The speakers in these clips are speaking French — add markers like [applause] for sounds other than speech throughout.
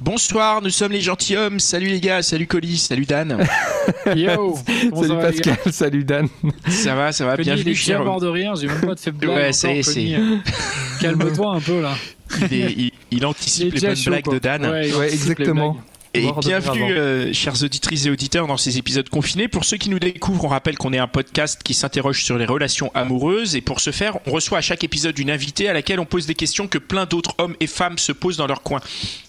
Bonsoir, nous sommes les gentilshommes. Salut les gars, salut Colis, salut Dan. [laughs] Yo [laughs] Salut Pascal, salut Dan. Ça va, ça va, il bienvenue. est bien cher- mort de rire, j'ai même pas de fait blague. Ouais, encore, ça y est, c'est- Connie. [laughs] Calme-toi un peu là. Il, est- il- il Il est anticipe les bonnes chaud, blagues quoi. de Dan. Ouais, il Ouais, exactement. Et bienvenue, euh, chères auditrices et auditeurs, dans ces épisodes confinés. Pour ceux qui nous découvrent, on rappelle qu'on est un podcast qui s'interroge sur les relations amoureuses. Et pour ce faire, on reçoit à chaque épisode une invitée à laquelle on pose des questions que plein d'autres hommes et femmes se posent dans leur coin.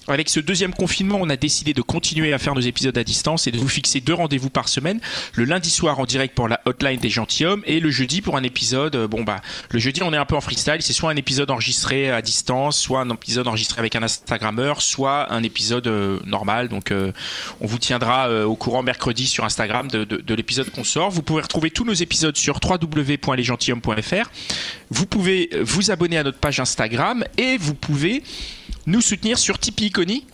Avec ce deuxième confinement, on a décidé de continuer à faire nos épisodes à distance et de vous fixer deux rendez-vous par semaine. Le lundi soir en direct pour la hotline des gentilshommes et le jeudi pour un épisode. euh, Bon bah, le jeudi on est un peu en freestyle. C'est soit un épisode enregistré à distance, soit un épisode enregistré avec un Instagrammeur, soit un épisode euh, normal. Donc euh, on vous tiendra euh, au courant mercredi sur Instagram de, de- de l'épisode qu'on sort. Vous pouvez retrouver tous nos épisodes sur www.lesgentilhommes.fr. Vous pouvez vous abonner à notre page Instagram et vous pouvez nous soutenir sur Tipeee, Connie.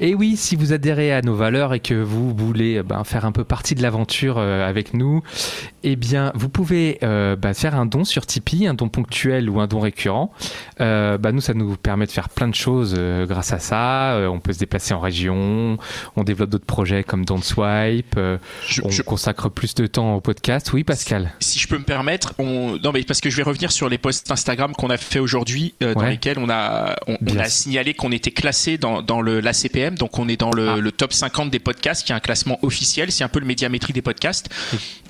Et oui, si vous adhérez à nos valeurs et que vous voulez euh, ben, faire un peu partie de l'aventure euh, avec nous, eh bien, vous pouvez euh, bah, faire un don sur Tipeee, un don ponctuel ou un don récurrent. Euh, bah, nous, ça nous permet de faire plein de choses grâce à ça. On peut se déplacer en région, on développe d'autres projets comme Don't Swipe, Je- on je- consacre plus de temps au podcast. Oui, Pascal si je peux me permettre, on... non mais parce que je vais revenir sur les posts Instagram qu'on a fait aujourd'hui, dans Ouais. lesquels on a on, on Bien. a signalé qu'on était classé dans, dans le donc on est dans le, Ah. le top 50 des podcasts, qui est un classement officiel, c'est un peu le médiamétrie des podcasts,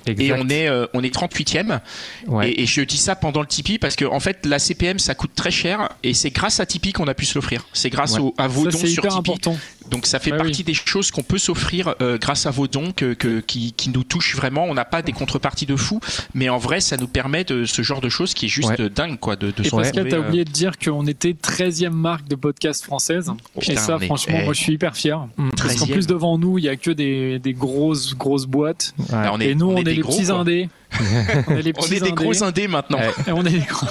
et on est euh, on est 38e. Ouais. Et, et je dis ça pendant le Tipeee parce que en fait la CPM ça coûte très cher et c'est grâce à Tipeee qu'on a pu se l'offrir. C'est grâce Ouais. au- à vos Ça, dons c'est sur hyper Tipeee. important. Donc ça fait Ouais, partie des choses qu'on peut s'offrir euh, grâce à vos dons que, que- qui, qui nous touchent vraiment. On n'a pas des contreparties de fou, mais en vrai ça nous permet de ce genre de choses qui est juste Ouais. euh, dingue quoi. De, de Et Pascal, t'as euh, oublié de dire qu'on était 13e marque de podcast française. et Putain, ça, est- franchement, eh. moi je suis hyper fier. Mm. Parce qu'en 13e. plus, devant nous, il y a que des, des grosses, grosses boîtes. Ouais. Bah, on est, et nous, on, est, les gros, petits quoi. indés. [laughs] on est les [laughs] On petits est des gros indés maintenant. Ouais. On est les gros.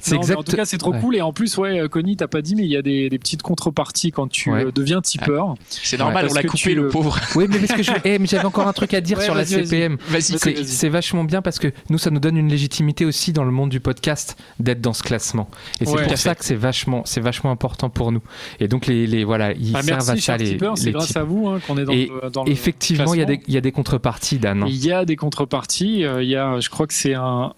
C'est En tout cas, c'est trop Ouais. cool. Et en plus, ouais, Connie, t'as pas dit, mais il y a des, des petites contreparties quand tu Ouais. euh, deviens tipeur. C'est normal, on l'a coupé tu, le pauvre. Oui, mais parce que je- eh, mais j'avais encore un truc à dire Ouais, sur la. CPM. C'est- vachement bien parce que nous, ça nous donne une légitimité aussi dans le monde du podcast d'être dans ce classement. Et c'est Ouais. pour ça que c'est vachement, c'est vachement important pour nous. Et donc les, les voilà, ils Ah, servent merci, à ça les, tipeur. C'est grâce à vous hein, qu'on est dans le, dans Effectivement, il y a des, classement. il y a des contreparties, Dan. Il y a des contreparties. Euh, Il y a, je crois que c'est un,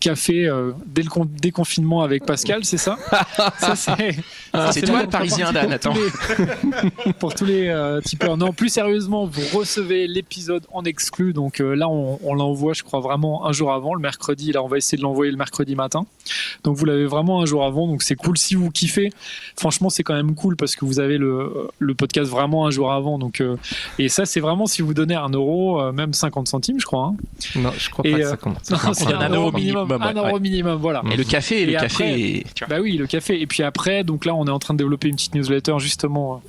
café euh, dès le déconfinement avec Pascal, c'est ça [laughs] Ça, c'est toi le Parisien, pour Dan, tous attends. les- [laughs] pour tous les euh, tipeurs. Non, plus sérieusement, vous recevez l'épisode en exclu. Donc euh, là, on, on l'envoie, je crois, vraiment un jour avant, le mercredi. Là, on va essayer de l'envoyer le mercredi matin. Donc vous l'avez vraiment un jour avant. Donc c'est cool si vous kiffez. Franchement, c'est quand même cool parce que vous avez le, le podcast vraiment un jour avant. Donc, euh, et ça, c'est vraiment si vous donnez un euro, euh, même 50 centimes, je crois. hein. Non, je crois Et, pas que ça commence. [laughs] C'est compte. un euro minimum, Un ouais, euro minimum, voilà. Et le café, Et le après- café, tu vois. Bah oui, le café. Et puis après, donc là, on est en train de développer une petite newsletter justement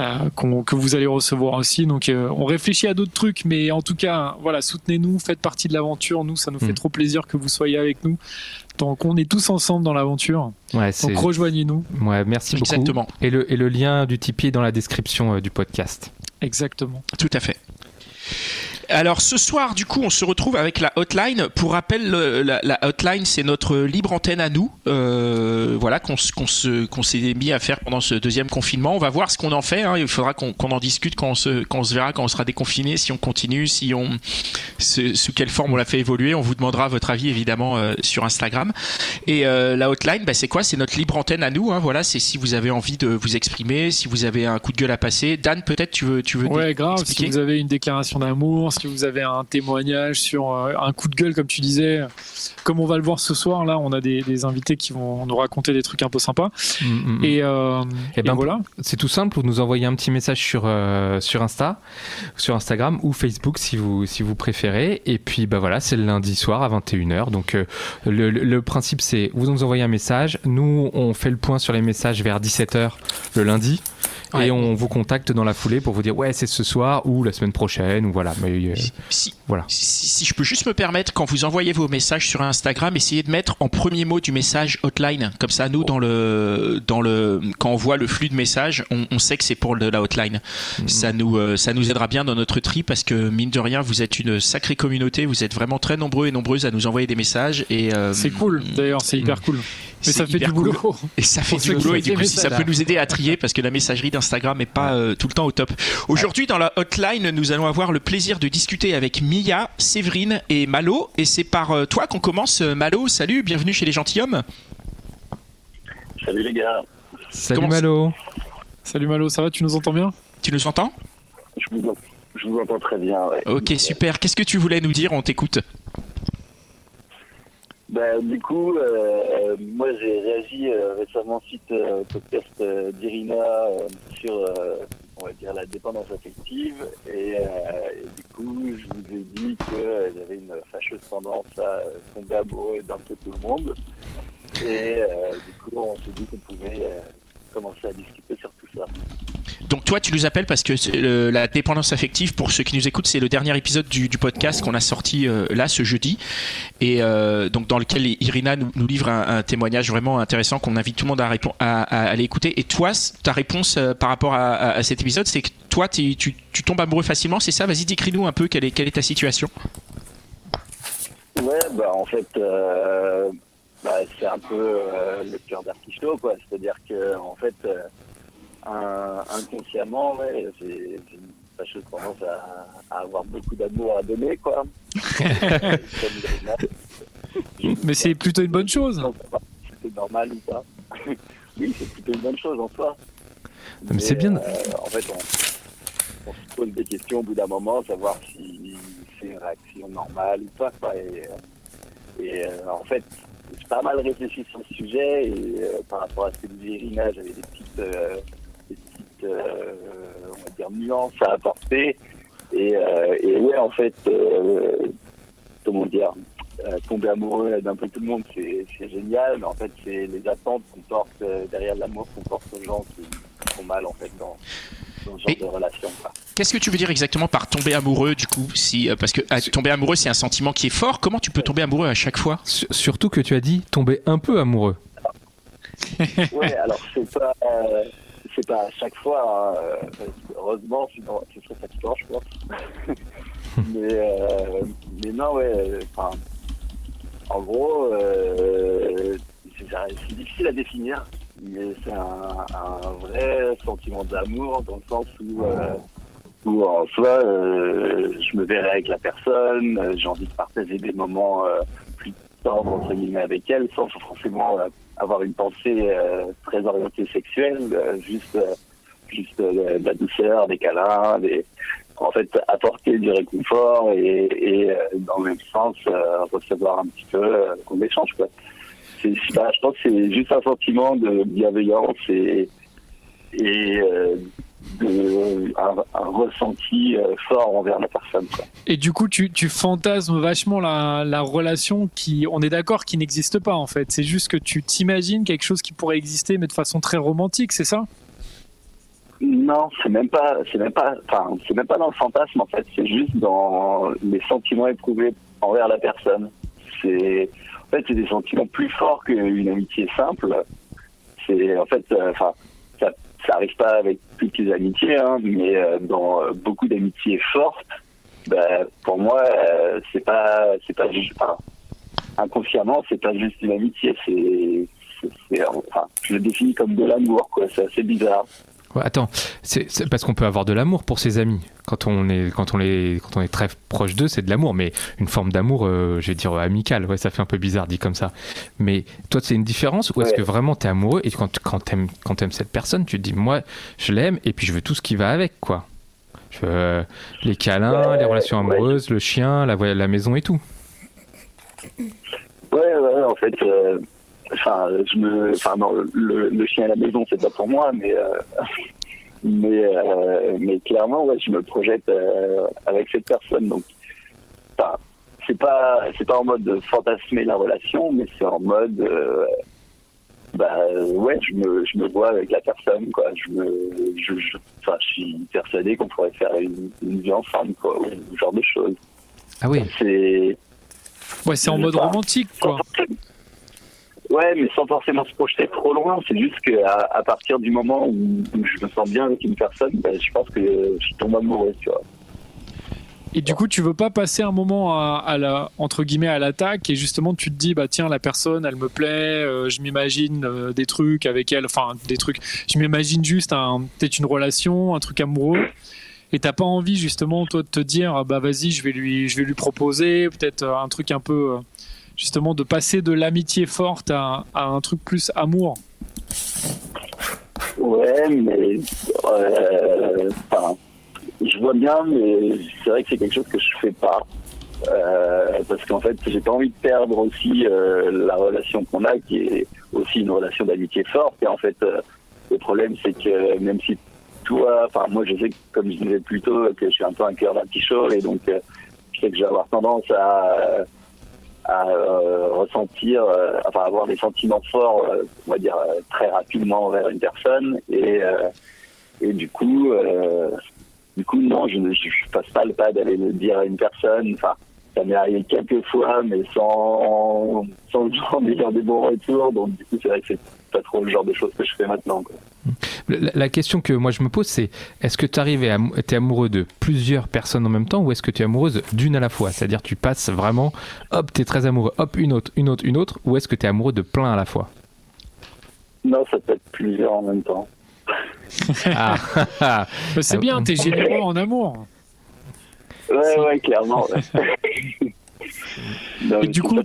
euh, qu'on- que vous allez recevoir aussi. Donc, euh, on réfléchit à d'autres trucs, mais en tout cas, voilà, soutenez-nous, faites partie de l'aventure. Nous, ça nous fait Mm. trop plaisir que vous soyez avec nous. Donc, on est tous ensemble dans l'aventure. Ouais, Donc, rejoignez-nous. ouais, merci beaucoup. Exactement, Et le, et le lien du Tipeee est dans la description euh, du podcast. Exactement. tout à fait. Alors ce soir, du coup, on se retrouve avec la hotline. Pour rappel, le- la, la hotline, c'est notre libre antenne à nous, euh, voilà, qu'on s'est mis à faire pendant ce deuxième confinement. On va voir ce qu'on en fait. hein. Il faudra qu'on en discute quand on, se, quand on se verra, quand on sera déconfiné, si on continue, si on, sous quelle forme on l'a fait évoluer. On vous demandera votre avis évidemment euh, sur Instagram. Et euh, la hotline, bah, c'est quoi? C'est notre libre antenne à nous. hein. Voilà, c'est si vous avez envie de vous exprimer, si vous avez un coup de gueule à passer. Dan, peut-être tu veux, tu veux Ouais, grave. Si expliquer? vous avez une déclaration d'amour, si vous avez un témoignage sur un coup de gueule, comme tu disais, comme on va le voir ce soir, là, on a des, invités qui vont nous raconter des trucs un peu sympas. Mm, mm, mm. Et, et, ben, voilà. C'est tout simple, vous nous envoyez un petit message sur, sur Insta, sur Instagram ou Facebook si vous, si vous préférez. Et puis, bah voilà, c'est le lundi soir à 21h. Donc, le, le principe, c'est vous nous envoyez un message. Nous, on fait le point sur les messages vers 17h le lundi. Et on vous contacte dans la foulée pour vous dire ouais c'est ce soir ou la semaine prochaine ou voilà. Mais, euh, si, voilà. Si, je peux juste me permettre quand vous envoyez vos messages sur Instagram, essayez de mettre en premier mot du message hotline. Comme ça nous dans le dans le quand on voit le flux de messages, on, sait que c'est pour de la hotline. Ça nous euh, ça nous aidera bien dans notre tri parce que mine de rien vous êtes une sacrée communauté, vous êtes vraiment très nombreux et nombreuses à nous envoyer des messages et euh, c'est cool d'ailleurs c'est hyper cool. Mais ça fait du boulot. Et ça fait du boulot et du coup ça peut nous aider à trier parce que la messagerie d'Instagram n'est pas euh, tout le temps au top. Aujourd'hui dans la hotline nous allons avoir le plaisir de discuter avec Mia, Séverine et Malo et c'est par euh, toi qu'on commence. Malo, salut, bienvenue chez les gentilshommes. Salut les gars. Salut Malo. Salut Malo, ça va, tu nous entends bien? Tu nous entends? Je vous, entends très bien. Ok, super. Qu'est-ce que tu voulais nous dire? On t'écoute. Ben, du coup, euh, moi j'ai réagi euh, récemment suite euh, au podcast d'Irina sur on va dire la dépendance affective. Et, du coup je vous ai dit que j'avais une fâcheuse tendance à tomber amoureux d'un peu tout le monde. Et du coup on s'est dit qu'on pouvait commencer à discuter sur tout ça. Donc toi, tu nous appelles parce que la dépendance affective, pour ceux qui nous écoutent, c'est le dernier épisode du, podcast qu'on a sorti euh, là ce jeudi, et euh, donc dans lequel Irina nous, livre un, témoignage vraiment intéressant qu'on invite tout le monde à, à, à, aller écouter. Et toi, ta réponse euh, par rapport à, cet épisode, c'est que toi, tu, tu, tombes amoureux facilement, c'est ça? Vas-y, décris-nous un peu quelle est, quelle est ta situation. Ouais, bah en fait, bah, c'est un peu le cœur d'artichaut, quoi. C'est-à-dire que en fait inconsciemment, ouais, j'ai une fâcheuse tendance à, à, avoir beaucoup d'amour à donner, quoi. [laughs] Mais c'est plutôt une bonne chose. C'est normal ou pas? [laughs] Oui, c'est plutôt une bonne chose en soi. Mais, c'est bien. Euh, en fait, on, on, se pose des questions au bout d'un moment, savoir si c'est une réaction normale ou pas. Quoi. Et, et euh, en fait, j'ai pas mal réfléchi sur le sujet et euh, par rapport à ce que disait Irina, j'avais des petites euh, on va dire, nuances à apporter. Et, euh, ouais, en fait, euh, comment dire, tomber amoureux d'un peu tout le monde, c'est génial, mais en fait, c'est les attentes qu'on porte derrière l'amour qu'on porte aux gens qui font mal, en fait, dans ce genre de relation. Qu'est-ce que tu veux dire exactement par tomber amoureux, du coup si, Parce que tomber amoureux, c'est un sentiment qui est fort. Comment tu peux tomber amoureux à chaque fois? Surtout que tu as dit tomber un peu amoureux. [laughs] ouais, alors c'est pas c'est pas à chaque fois. Hein, heureusement, sinon ce serait fatigant, je pense. [laughs] mais, euh, mais non, ouais. En gros, euh, c'est difficile à définir, mais c'est un, un, vrai sentiment d'amour dans le sens où, euh, où en soi, je me verrai avec la personne, j'ai envie de partager des moments plus tendres entre guillemets avec elle, sans forcément avoir une pensée euh, très orientée sexuelle, euh, juste, euh, juste de la douceur, des câlins, des, en fait apporter du réconfort et, et dans le même sens recevoir un petit peu qu'on échange quoi. Je pense que c'est juste un sentiment de bienveillance et, et un, ressenti euh, fort envers la personne. Et du coup, tu, tu fantasmes vachement la, la, relation qui, on est d'accord, qui n'existe pas en fait. C'est juste que tu t'imagines quelque chose qui pourrait exister, mais de façon très romantique, c'est ça? Non, c'est même pas, c'est même pas, enfin, c'est même pas dans le fantasme en fait. C'est juste dans les sentiments éprouvés envers la personne. C'est, en fait, c'est des sentiments plus forts qu'une amitié simple. C'est, en fait, euh, enfin, ça ça arrive pas avec toutes les amitiés, hein, mais euh, dans euh, beaucoup d'amitiés fortes, bah, pour moi, euh, c'est pas, c'est pas juste, enfin, inconsciemment, c'est pas juste une amitié, c'est, enfin, je le définis comme de l'amour, quoi. C'est assez bizarre attends, c'est parce qu'on peut avoir de l'amour pour ses amis. Quand on est, quand on est, quand on est très proche d'eux, c'est de l'amour, mais une forme d'amour, euh, je vais dire amical. Ouais, ça fait un peu bizarre dit comme ça. Mais toi, c'est une différence ou est-ce que vraiment tu es amoureux et quand, quand tu aimes, quand aimes cette personne, tu te dis, moi, je l'aime et puis je veux tout ce qui va avec, quoi. Euh, les câlins, les relations amoureuses, le chien, la, la maison et tout. Ouais, ouais, en fait, euh, enfin, je me, enfin, non, le, le, chien à la maison, c'est pas pour moi, mais, euh, mais, euh, mais clairement, ouais, je me projette avec cette personne, donc, enfin, c'est pas, c'est pas en mode fantasmer la relation, mais c'est en mode, bah ouais, je me, je me vois avec la personne, quoi. Je me, je, je, enfin, je suis persuadé qu'on pourrait faire une, une vie ensemble, quoi, ou ce genre de choses. Ah oui. C'est. Ouais, c'est en mode romantique, quoi. Ouais, mais sans forcément se projeter trop loin. C'est juste qu'à à partir du moment où, je me sens bien avec une personne, bah, je pense que je tombe amoureux, tu vois. Et du coup, tu veux pas passer un moment à, la entre guillemets à l'attaque et justement tu te dis bah tiens la personne elle me plaît, euh, je m'imagine euh, des trucs avec elle, enfin des trucs, je m'imagine juste peut-être une relation, un truc amoureux. Et t'as pas envie justement toi de te dire bah vas-y je vais lui je vais lui proposer peut-être euh, un truc un peu justement de passer de l'amitié forte à, un truc plus amour. Ouais mais je vois bien, mais c'est vrai que c'est quelque chose que je fais pas. Euh, parce qu'en fait, j'ai pas envie de perdre aussi euh, la relation qu'on a, qui est aussi une relation d'amitié forte. Et en fait, euh, le problème, c'est que même si toi, enfin moi, je sais comme je disais plus tôt, que je suis un peu un cœur d'un petit et donc je sais que je vais avoir tendance à, à ressentir, enfin avoir des sentiments forts, on va dire très rapidement vers une personne, et et du coup, du coup, non, je ne passe pas le pas d'aller le dire à une personne. Enfin, ça m'est arrivé quelques fois, mais sans, sans genre dire des bons retours. Donc, du coup, c'est vrai que c'est pas trop le genre de choses que je fais maintenant. Quoi. La, question que moi je me pose, c'est est-ce que tu arrives à es amoureux de plusieurs personnes en même temps ou est-ce que tu es amoureuse d'une à la fois? C'est-à-dire, tu passes vraiment, hop, tu es très amoureux, hop, une autre, une autre, une autre, ou est-ce que tu es amoureux de plein à la fois? Non, ça peut être plusieurs en même temps. Ah. [laughs] c'est bien, t'es généreux en amour. Ouais, ouais, clairement. et [laughs] du coup,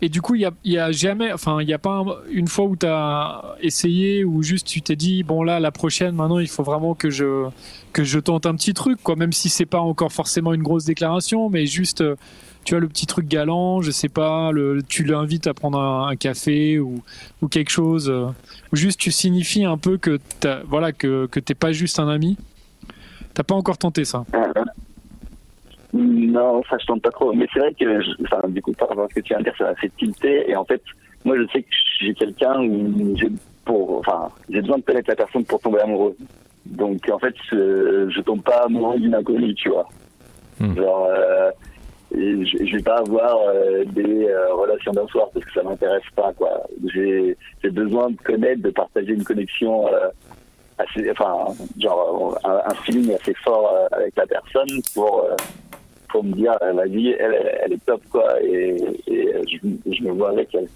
et du coup, il y a, jamais, enfin, il y a pas une fois où tu as essayé ou juste tu t'es dit, bon là, la prochaine, maintenant, il faut vraiment que je que je tente un petit truc, quoi, même si c'est pas encore forcément une grosse déclaration, mais juste tu as le petit truc galant, je sais pas, tu l'invites à prendre un, café ou, ou, quelque chose, euh, ou juste tu signifies un peu que voilà que que t'es pas juste un ami. T'as pas encore tenté ça Non, ça je tente pas trop. Mais c'est vrai que, enfin, du coup, par rapport à ce que tu viens de dire, ça a fait tilter. Et en fait, moi, je sais que j'ai quelqu'un où j'ai pour, enfin, j'ai besoin de connaître la personne pour tomber amoureux. Donc, en fait, je, tombe pas amoureux d'une inconnue, tu vois. Hmm. Genre, euh, je, je vais pas avoir euh, des euh, relations d'un soir parce que ça m'intéresse pas quoi. J'ai besoin de connaître, de partager une connexion assez, enfin genre un, un, feeling assez fort avec la personne pour pour me dire vas-y elle, elle est top quoi et, et je, je, me vois avec elle.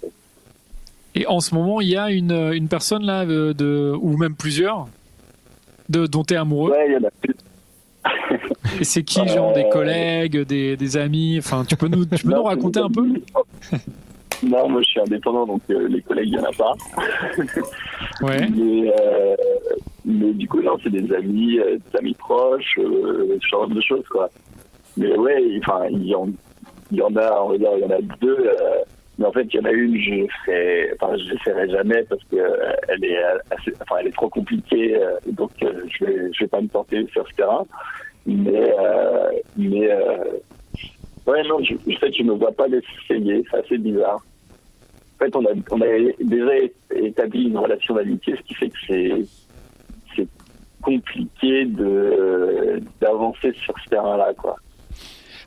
Et en ce moment il y a une, une personne là de, de ou même plusieurs de dont tu es amoureux? Ouais il y en a plus [laughs] et c'est qui, genre des collègues, des, des amis? Enfin, tu peux nous, tu peux [laughs] nous raconter un peu? [laughs] Non, moi je suis indépendant, donc euh, les collègues, il n'y en a pas. ouais. Mais, euh, mais, du coup, non, c'est des amis, euh, des amis proches, ce genre de choses, quoi. Mais ouais, enfin, il y en, y en a, il y en a deux. mais en fait, il y en a une, je ferai, enfin, je l'essaierai jamais parce que elle est assez, enfin, elle est trop compliquée, donc je vais, je vais pas me tenter sur ce terrain. Mais, euh, mais euh, ouais, non, je, sais que je me vois pas l'essayer, c'est assez bizarre. En fait, on a, on a déjà établi une relation d'amitié, ce qui fait que c'est, c'est compliqué de, d'avancer sur ce terrain-là, quoi.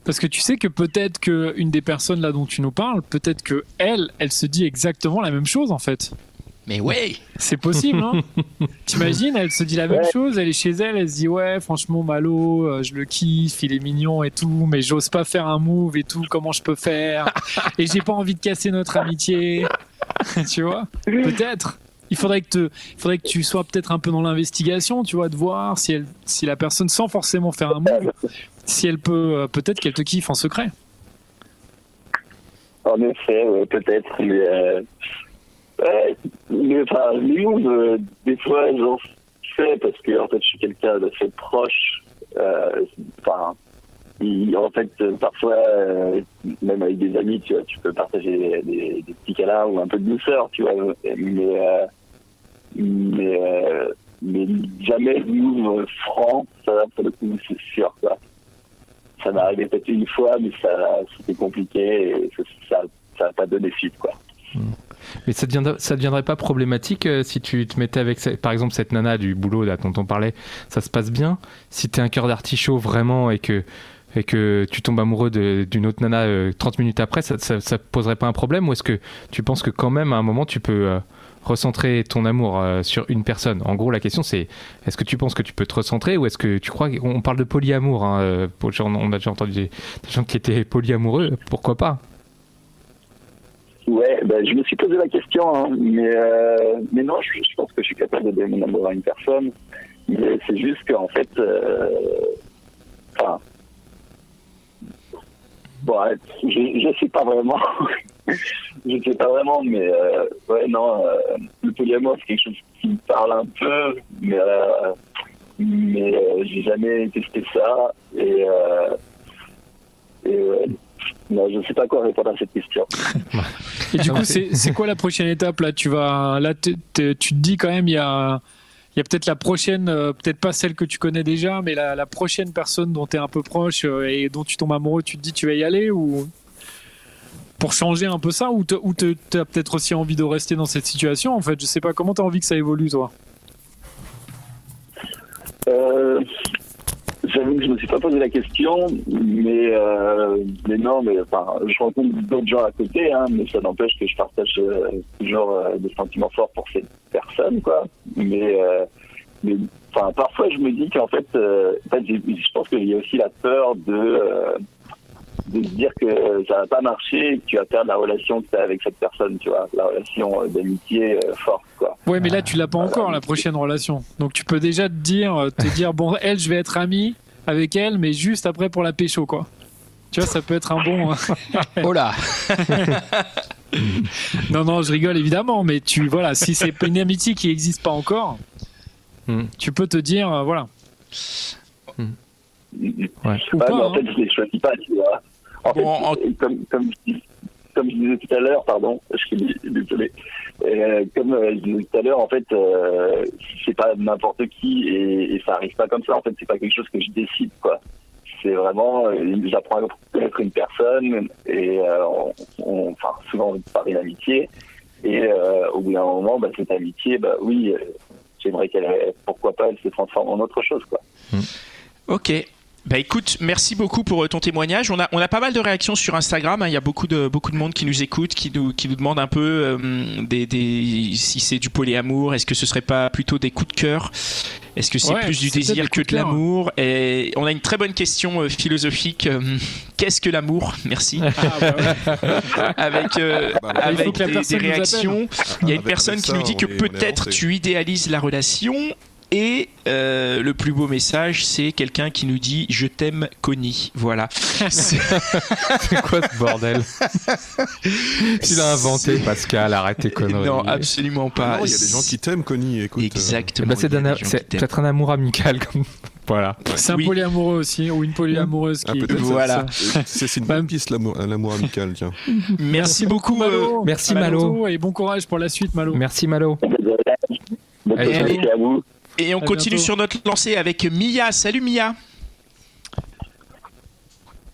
Parce que tu sais que peut-être qu'une des personnes là dont tu nous parles, peut-être que elle, elle se dit exactement la même chose en fait. Mais ouais C'est possible, hein [laughs] T'imagines, elle se dit la même chose, elle est chez elle, elle se dit ouais, franchement, Malo, euh, je le kiffe, il est mignon et tout, mais j'ose pas faire un move et tout, comment je peux faire? [laughs] Et j'ai pas envie de casser notre amitié. [laughs] tu vois? Peut-être. Il faudrait que, te, il faudrait que tu sois peut-être un peu dans l'investigation, tu vois, de voir si, elle, si la personne, sans forcément faire un move, si elle peut, euh, peut-être qu'elle te kiffe en secret. En effet, peut-être, mais euh, Ouais, enfin, euh, des fois, j'en fais parce que en fait, je suis quelqu'un d'assez proche Enfin, en fait, parfois, même avec des amis, tu vois, tu peux partager des, petits câlins ou un peu de douceur, tu vois. Mais, mais, mais jamais nous franc, ça, pour le coup, c'est sûr, quoi ça m'est arrivé peut-être une fois, mais ça, c'était compliqué et ça n'a pas donné suite, quoi. Hmm. Mais ça ne deviendrait pas problématique euh, si tu te mettais avec, par exemple, cette nana du boulot dont on parlait, ça se passe bien? Si tu es un cœur d'artichaut vraiment et que, et que tu tombes amoureux d'une autre nana 30 euh, minutes après, ça ne poserait pas un problème? Ou est-ce que tu penses que quand même à un moment tu peux euh, recentrer ton amour euh, sur une personne? En gros, la question c'est est-ce que tu penses que tu peux te recentrer ou est-ce que tu crois qu'on parle de polyamour hein, euh, On a déjà entendu des, gens qui étaient polyamoureux, pourquoi pas? Ouais, ben, je me suis posé la question, hein, mais, euh, mais non, je, pense que je suis capable de donner mon amour à une personne. Mais c'est juste qu'en fait, enfin, bon, je ne sais pas vraiment. [laughs] je sais pas vraiment, mais euh, ouais, non, euh, le polyamour, c'est quelque chose qui me parle un peu, mais, euh, mais j'ai jamais testé ça. Et, et ouais, non, je sais pas quoi répondre à cette question. [laughs] et du coup, c'est quoi la prochaine étape là? Tu vas là, tu te dis quand même, il y a il y a peut-être la prochaine, peut-être pas celle que tu connais déjà, mais la, la prochaine personne dont tu es un peu proche et dont tu tombes amoureux, tu te dis tu vas y aller ou? Pour changer un peu ça ou tu as peut-être aussi envie de rester dans cette situation en fait? Je sais pas, comment tu as envie que ça évolue toi? Euh, J'avoue que je me suis pas posé la question, mais, euh, mais non, mais je rencontre d'autres gens à côté, hein, mais ça n'empêche que je partage euh, toujours euh, des sentiments forts pour cette personne, quoi. Mais, mais parfois je me dis qu'en fait, en fait je pense qu'il y a aussi la peur de de se dire que ça va pas marcher et que tu vas perdre la relation que tu as avec cette personne, tu vois, la relation euh, d'amitié euh, forte, quoi. Ouais, mais là, tu l'as pas encore, la prochaine relation. Donc, tu peux déjà te dire, euh, te dire, bon, [laughs] elle, je vais être ami avec elle, mais juste après pour la pécho, quoi. Tu vois, ça peut être un bon. [laughs] oh là [laughs] Non, non, je rigole évidemment, mais tu, voilà, si c'est une amitié qui n'existe pas encore, hmm. tu peux te dire, voilà. Hmm. Ouais. Pas, en fait, hein. je les choisis pas, tu vois. En fait, comme, comme, comme, je disais tout à l'heure, pardon, [laughs] je suis désolé. Euh, comme euh, je disais tout à l'heure, en fait, euh, c'est pas n'importe qui et, et, ça arrive pas comme ça. En fait, c'est pas quelque chose que je décide, quoi. C'est vraiment, euh, j'apprends à connaître une personne et euh, on, enfin, souvent on parle d'amitié et au bout d'un moment, bah, cette amitié, bah oui, j'aimerais qu'elle, pourquoi pas, elle se transforme en autre chose, quoi. Ok, bah écoute, merci beaucoup pour euh, ton témoignage. On a, on a pas mal de réactions sur Instagram. Hein. Il y a beaucoup de, beaucoup de monde qui nous écoute, qui nous, qui nous demande un peu euh, des, des, si c'est du polyamour. Est-ce que ce serait pas plutôt des coups de cœur? Est-ce que c'est plus du désir que de l'amour? Et on a une très bonne question euh, philosophique. [laughs] Qu'est-ce que l'amour? Merci. Ah, bah [laughs] avec bah, avec des, des réactions. Il y a une personne qui nous dit que peut-être tu idéalises la relation et euh, le plus beau message, c'est quelqu'un qui nous dit Je t'aime, Connie. Voilà. [laughs] c'est quoi ce bordel [laughs] Tu l'as inventé, Pascal, arrête tes conneries. Non, absolument pas. Il y a des gens qui t'aiment, Connie. Écoute, euh. Exactement. Ben, c'est peut-être un amour amical. Comme... [laughs] Voilà. C'est un polyamoureux aussi, ou une polyamoureuse qui. voilà. C'est une bonne piste, l'amour amical. Tiens. Merci beaucoup, Malo. Merci, Malo. Et bon courage pour la suite, Malo. Merci, Malo. Allez, à vous. Et on continue sur notre lancée avec Mia. Salut Mia.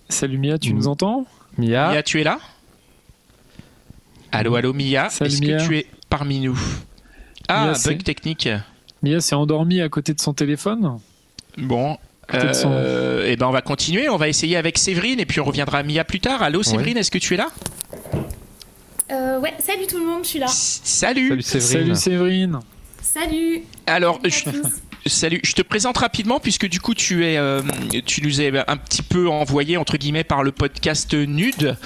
Salut Mia, tu nous entends? Mia? Mia, tu es là? Allô, allô Mia. Est-ce que tu es parmi nous? Ah, bug technique. Mia s'est endormie à côté de son téléphone? Bon. Euh, et eh ben on va continuer, on va essayer avec Séverine et puis on reviendra à Mia plus tard. Allô Séverine, est-ce que tu es là? Euh, Ouais, salut tout le monde, je suis là. Salut. Salut Séverine. Salut Séverine. Salut. Alors, [laughs] Salut, je te présente rapidement puisque du coup tu es, euh, tu nous es un petit peu envoyé entre guillemets par le podcast Nude,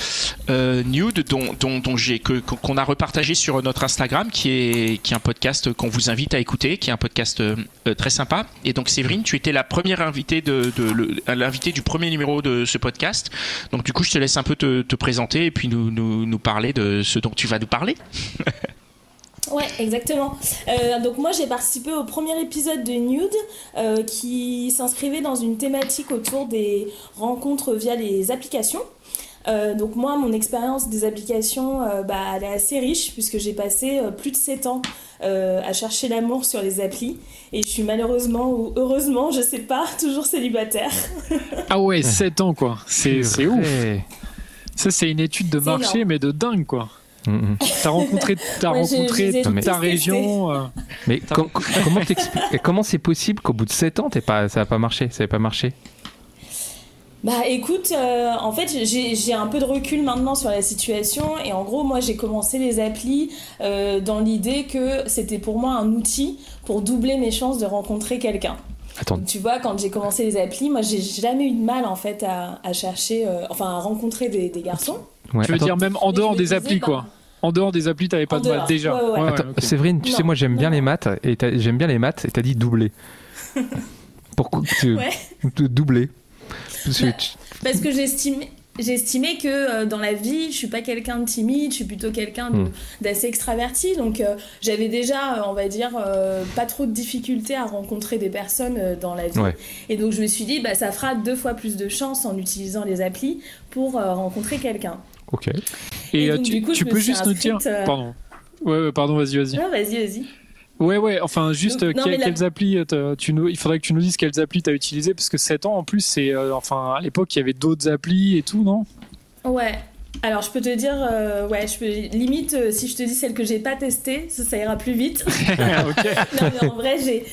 euh, Nude dont, dont, j'ai que qu'on a repartagé sur notre Instagram qui est qui est un podcast qu'on vous invite à écouter, qui est un podcast euh, très sympa. Et donc Séverine, tu étais la première invitée de, de l'invité du premier numéro de ce podcast. Donc du coup je te laisse un peu te, te présenter et puis nous, nous, nous parler de ce dont tu vas nous parler. [laughs] Ouais, exactement. Euh, donc moi j'ai participé au premier épisode de Nude euh, qui s'inscrivait dans une thématique autour des rencontres via les applications. Euh, donc moi, mon expérience des applications, bah, elle est assez riche puisque j'ai passé plus de 7 ans à chercher l'amour sur les applis et je suis malheureusement ou heureusement, je sais pas, [laughs] toujours célibataire. [laughs] ah ouais, 7 ans quoi, c'est ouf. Ça c'est une étude de marché mais de dingue quoi. Mm, T'as rencontré, as rencontré toute ta région. Euh, mais comment comment c'est possible qu'au bout de 7 ans, pas, ça n'a pas marché Ça pas marché? Bah écoute, euh, en fait j'ai un peu de recul maintenant sur la situation et en gros moi j'ai commencé les applis euh, dans l'idée que c'était pour moi un outil pour doubler mes chances de rencontrer quelqu'un. Attends. Tu vois, quand j'ai commencé les applis, moi j'ai jamais eu de mal en fait à, chercher, enfin à rencontrer des, garçons. Tu veux dire même en dehors des applis quoi bah, en dehors des applis, t'avais pas de maths déjà. Séverine, tu sais, moi j'aime bien les maths et j'aime bien les maths et t'as dit doubler. [laughs] Pourquoi tu doubler parce, bah, parce que j'estimais j'estimais que euh, dans la vie, je suis pas quelqu'un de timide, je suis plutôt quelqu'un hmm. d'assez extraverti. Donc euh, j'avais déjà, euh, on va dire, pas trop de difficultés à rencontrer des personnes dans la vie. Et donc je me suis dit, bah, ça fera deux fois plus de chance en utilisant les applis pour rencontrer quelqu'un. Ok. Et, euh, tu, tu peux juste nous dire. Euh, pardon. Ouais, pardon, vas-y, vas-y. Non, vas-y, vas-y. Ouais, ouais, enfin, juste euh, quelles applis, tu nous, il faudrait que tu nous dises quelles applis tu as utilisées, parce que 7 ans en plus, c'est. enfin, à l'époque, il y avait d'autres applis et tout, non? Ouais. Alors, je peux te dire, ouais, je peux, limite, si je te dis celle que j'ai pas testée, ça, ça ira plus vite. [laughs] [laughs] ok. non, mais en vrai, j'ai.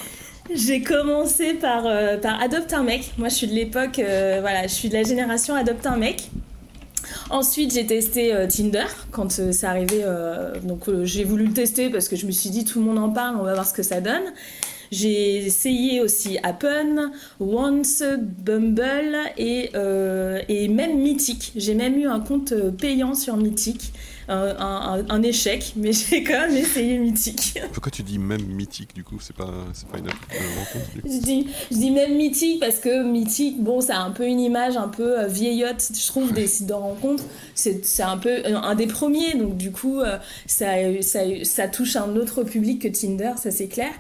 J'ai commencé par, par Adopte un mec. Moi, je suis de l'époque, voilà, je suis de la génération Adopte un mec. Ensuite, j'ai testé euh, Tinder quand ça euh, c'est arrivé. Euh, donc, j'ai voulu le tester parce que je me suis dit tout le monde en parle, on va voir ce que ça donne. J'ai essayé aussi Appen, Once, Bumble et, et même Mythic. J'ai même eu un compte payant sur Mythic un, échec, mais [laughs] j'ai quand même essayé Mythique. Pourquoi tu dis même Mythique du coup? C'est pas, pas une, rencontre je, dis, je dis même Mythique parce que Mythique, bon, ça a un peu une image un peu euh, vieillotte, je trouve, des sites de rencontres. C'est un peu un des premiers, donc du coup, euh, ça, ça, ça touche un autre public que Tinder, ça c'est clair.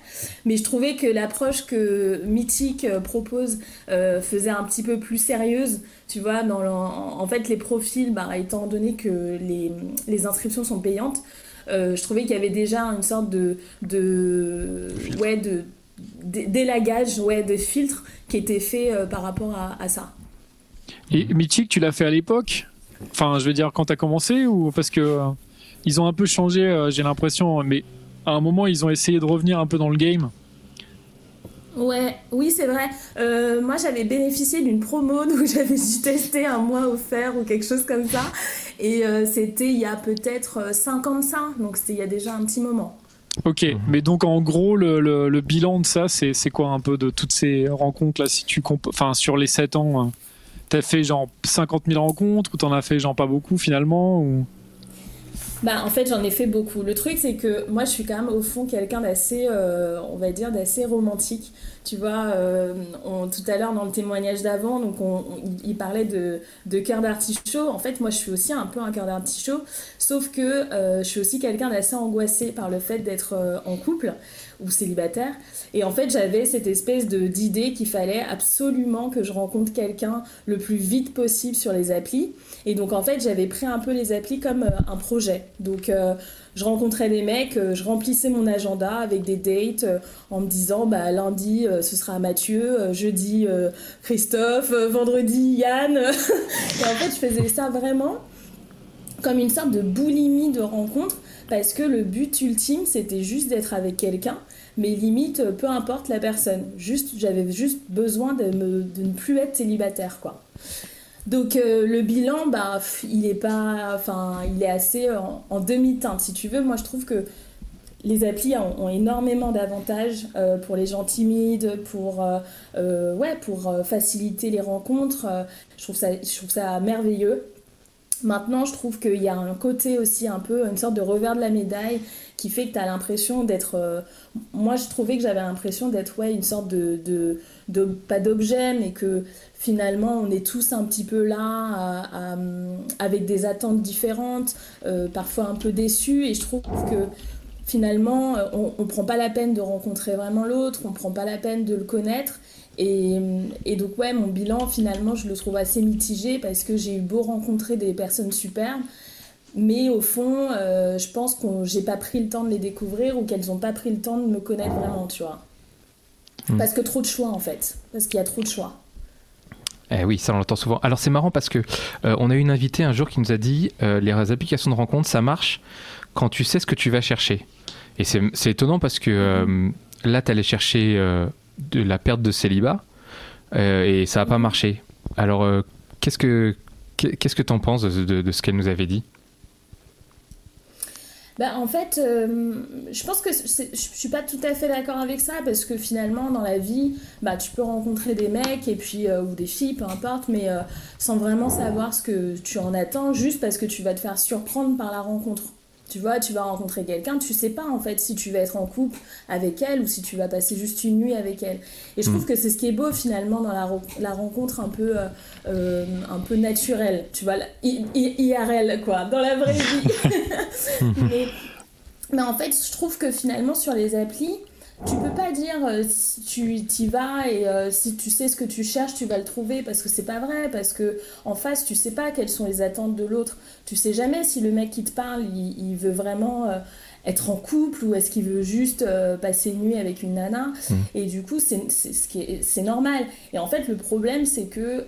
Mais je trouvais que l'approche que Mythique euh, propose faisait un petit peu plus sérieuse tu vois, dans en fait, les profils, bah, étant donné que les, les inscriptions sont payantes, euh, je trouvais qu'il y avait déjà une sorte de, de, ouais, de, d'élagage, ouais, de filtre qui était fait euh, par rapport à, à, ça. Et Mythique, tu l'as fait à l'époque? Enfin, je veux dire, quand tu as commencé ou parce que euh, ils ont un peu changé, j'ai l'impression, mais à un moment, ils ont essayé de revenir un peu dans le game? Ouais, oui, c'est vrai. Euh, moi, j'avais bénéficié d'une promo, [laughs] donc j'avais dû tester un mois offert ou quelque chose comme ça. Et euh, c'était il y a peut-être 55, euh, donc c'était il y a déjà un petit moment. Ok, mais donc en gros, le, le, bilan de ça, c'est quoi un peu de toutes ces rencontres-là si tu Enfin, sur les 7 ans, t'as fait genre 50 000 rencontres ou t'en as fait genre pas beaucoup finalement ou... Bah, en fait, j'en ai fait beaucoup. Le truc, c'est que moi, je suis quand même au fond quelqu'un d'assez, euh, on va dire, d'assez romantique. Tu vois, euh, tout à l'heure, dans le témoignage d'avant, donc on, il parlait de, cœur d'artichaut. En fait, moi, je suis aussi un peu un cœur d'artichaut, sauf que euh, je suis aussi quelqu'un d'assez angoissé par le fait d'être en couple ou célibataire. Et en fait, j'avais cette espèce de d'idée qu'il fallait absolument que je rencontre quelqu'un le plus vite possible sur les applis. Et donc, en fait, j'avais pris un peu les applis comme euh, un projet. Donc, euh, je rencontrais des mecs, euh, je remplissais mon agenda avec des dates en me disant bah, lundi, ce sera Mathieu, jeudi, Christophe, vendredi, Yann. [laughs] et en fait, je faisais ça vraiment comme une sorte de boulimie de rencontre parce que le but ultime, c'était juste d'être avec quelqu'un mais limite, peu importe la personne. Juste, j'avais juste besoin de, ne plus être célibataire, quoi. Donc euh, le bilan, bah, il est pas, enfin, il est assez en, demi-teinte, si tu veux. Moi, je trouve que les applis ont, énormément d'avantages euh, pour les gens timides, pour, euh, ouais, pour faciliter les rencontres. je, trouve ça, je trouve ça merveilleux. Maintenant, je trouve qu'il y a un côté aussi un peu, une sorte de revers de la médaille qui fait que tu as l'impression d'être... moi, je trouvais que j'avais l'impression d'être ouais, une sorte de, de, pas d'objet, mais que finalement, on est tous un petit peu là avec des attentes différentes, euh, parfois un peu déçus. Et je trouve que finalement, on, on prend pas la peine de rencontrer vraiment l'autre, on prend pas la peine de le connaître. Et, et, donc ouais, mon bilan finalement, je le trouve assez mitigé parce que j'ai eu beau rencontrer des personnes superbes, mais au fond, euh, je pense que j'ai pas pris le temps de les découvrir ou qu'elles ont pas pris le temps de me connaître vraiment, tu vois. Hmm. Parce que trop de choix en fait, parce qu'il y a trop de choix. Eh oui, ça on l'entend souvent. Alors c'est marrant parce que euh, on a eu une invitée un jour qui nous a dit euh, les applications de rencontre ça marche quand tu sais ce que tu vas chercher. Et c'est étonnant parce que là tu allais chercher de la perte de célibat et ça n'a pas marché. Alors qu'est-ce que qu'est-ce que tu en penses de ce qu'elle nous avait dit? Bah, en fait, euh, je pense que je suis pas tout à fait d'accord avec ça parce que finalement, dans la vie, bah, tu peux rencontrer des mecs et puis, euh, ou des filles, peu importe, mais euh, sans vraiment savoir ce que tu en attends, juste parce que tu vas te faire surprendre par la rencontre. Tu vois, tu vas rencontrer quelqu'un, tu sais pas en fait si tu vas être en couple avec elle ou si tu vas passer juste une nuit avec elle. Et je trouve mm. que c'est ce qui est beau finalement dans la, la rencontre un peu, euh, euh, un peu naturelle, tu vois, IRL quoi, dans la vraie vie. [laughs] [laughs] mais, mais en fait, je trouve que finalement sur les applis, tu peux pas dire euh, si tu y vas et euh, si tu sais ce que tu cherches, tu vas le trouver parce que c'est pas vrai. Parce que en face, tu sais pas quelles sont les attentes de l'autre. Tu sais jamais si le mec qui te parle, il, veut vraiment euh, être en couple ou est-ce qu'il veut juste passer une nuit avec une nana. Mmh. Et du coup, c'est normal. Et en fait, le problème, c'est que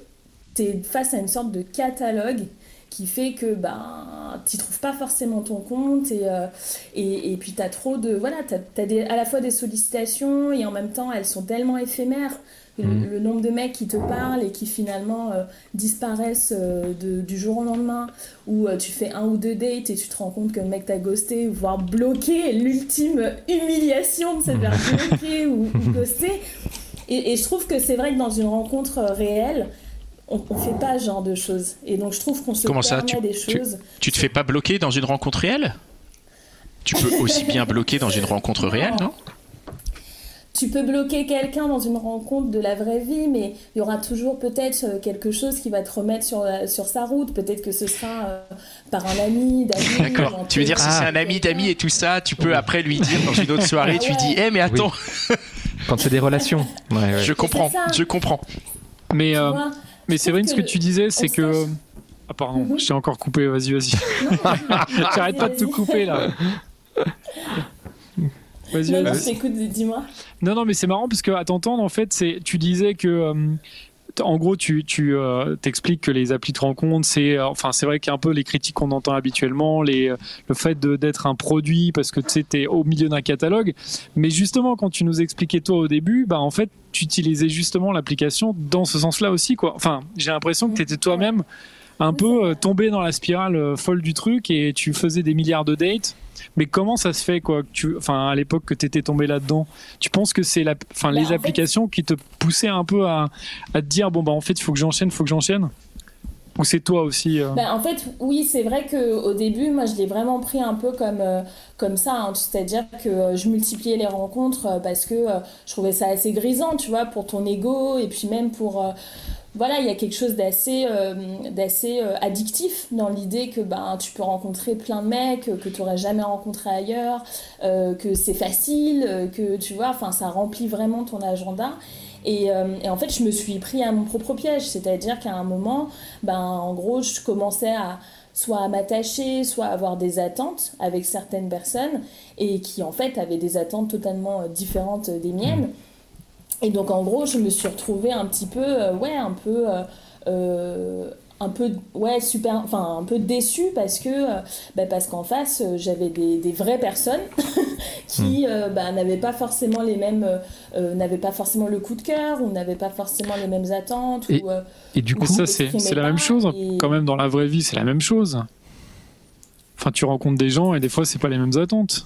tu es face à une sorte de catalogue qui fait que ben tu trouves pas forcément ton compte et, euh, et, et, puis tu as trop de voilà tu as, à la fois des sollicitations et en même temps elles sont tellement éphémères. Le, mm. nombre de mecs qui te parlent et qui finalement euh, disparaissent euh, de, du jour au lendemain ou tu fais un ou deux dates et tu te rends compte que le mec t'a ghosté voire bloqué l'ultime humiliation de se faire bloquer ou, et, et, je trouve que c'est vrai que dans une rencontre réelle on, ne fait pas ce genre de choses. Et donc je trouve qu'on se Comment ça, tu, des choses. Tu, te fais pas bloquer dans une rencontre réelle? Tu peux aussi bien [laughs] bloquer dans une rencontre réelle, non tu peux bloquer quelqu'un dans une rencontre de la vraie vie, mais il y aura toujours peut-être euh, quelque chose qui va te remettre sur, sur sa route. Peut-être que ce sera euh, par un ami, [laughs] d'amis. D'accord. Tu veux dire, si c'est un ami d'amis et tout ça, tu peux après lui dire dans une autre [laughs] soirée, tu lui dis, hé, mais attends. Quand c'est des relations. Je comprends, je comprends. Mais. Euh, mais c'est vrai que ce que tu disais, c'est que. Ah, pardon, je t'ai encore coupé, vas-y, vas-y. [laughs] J'arrête pas de te couper là. Vas-y, vas-y. dis-moi. Non, non, mais c'est marrant parce que à t'entendre, en fait, c'est, tu disais que euh, en gros, tu, tu euh, t'expliques que les applis de rencontre, c'est, euh, enfin, c'est vrai qu'il y a un peu les critiques qu'on entend habituellement, les, euh, le fait d'être un produit parce que tu es au milieu d'un catalogue. Mais justement, quand tu nous expliquais toi au début, bah, en fait, tu utilisais justement l'application dans ce sens-là aussi, quoi. Enfin, j'ai l'impression que tu étais toi-même un peu tombé dans la spirale folle du truc et tu faisais des milliards de dates mais comment ça se fait, quoi, que tu, enfin, à l'époque que tu étais tombé là-dedans Tu penses que c'est la, enfin, les bah, applications qui te poussaient un peu à, à te dire, bon, bah, en fait, il faut que j'enchaîne, il faut que j'enchaîne? Ou c'est toi aussi euh? Bah, En fait, oui, c'est vrai qu'au début, moi, je l'ai vraiment pris un peu comme, euh, comme ça. Hein. C'est-à-dire que euh, je multipliais les rencontres parce que je trouvais ça assez grisant, tu vois, pour ton ego et puis même pour voilà, il y a quelque chose d'assez euh, euh, addictif dans l'idée que ben, tu peux rencontrer plein de mecs que tu n'aurais jamais rencontré ailleurs, euh, que c'est facile, que tu vois, enfin, ça remplit vraiment ton agenda. Et, et, en fait, je me suis pris à mon propre piège, c'est-à-dire qu'à un moment, ben, en gros, je commençais à soit à m'attacher, soit à avoir des attentes avec certaines personnes et qui en fait avaient des attentes totalement différentes des miennes. Et donc en gros, je me suis retrouvée un petit peu, euh, ouais, un peu, euh, euh, un peu, ouais, super, enfin un peu déçue parce que, bah, parce qu'en face, j'avais des, des, vraies personnes [laughs] qui hmm. bah, n'avaient pas forcément les mêmes, n'avaient pas forcément le coup de cœur ou n'avaient pas forcément les mêmes attentes. Et, ou, et du coup, ça c'est la même chose quand même dans la vraie vie, c'est la même chose. Enfin, tu rencontres des gens et des fois, c'est pas les mêmes attentes.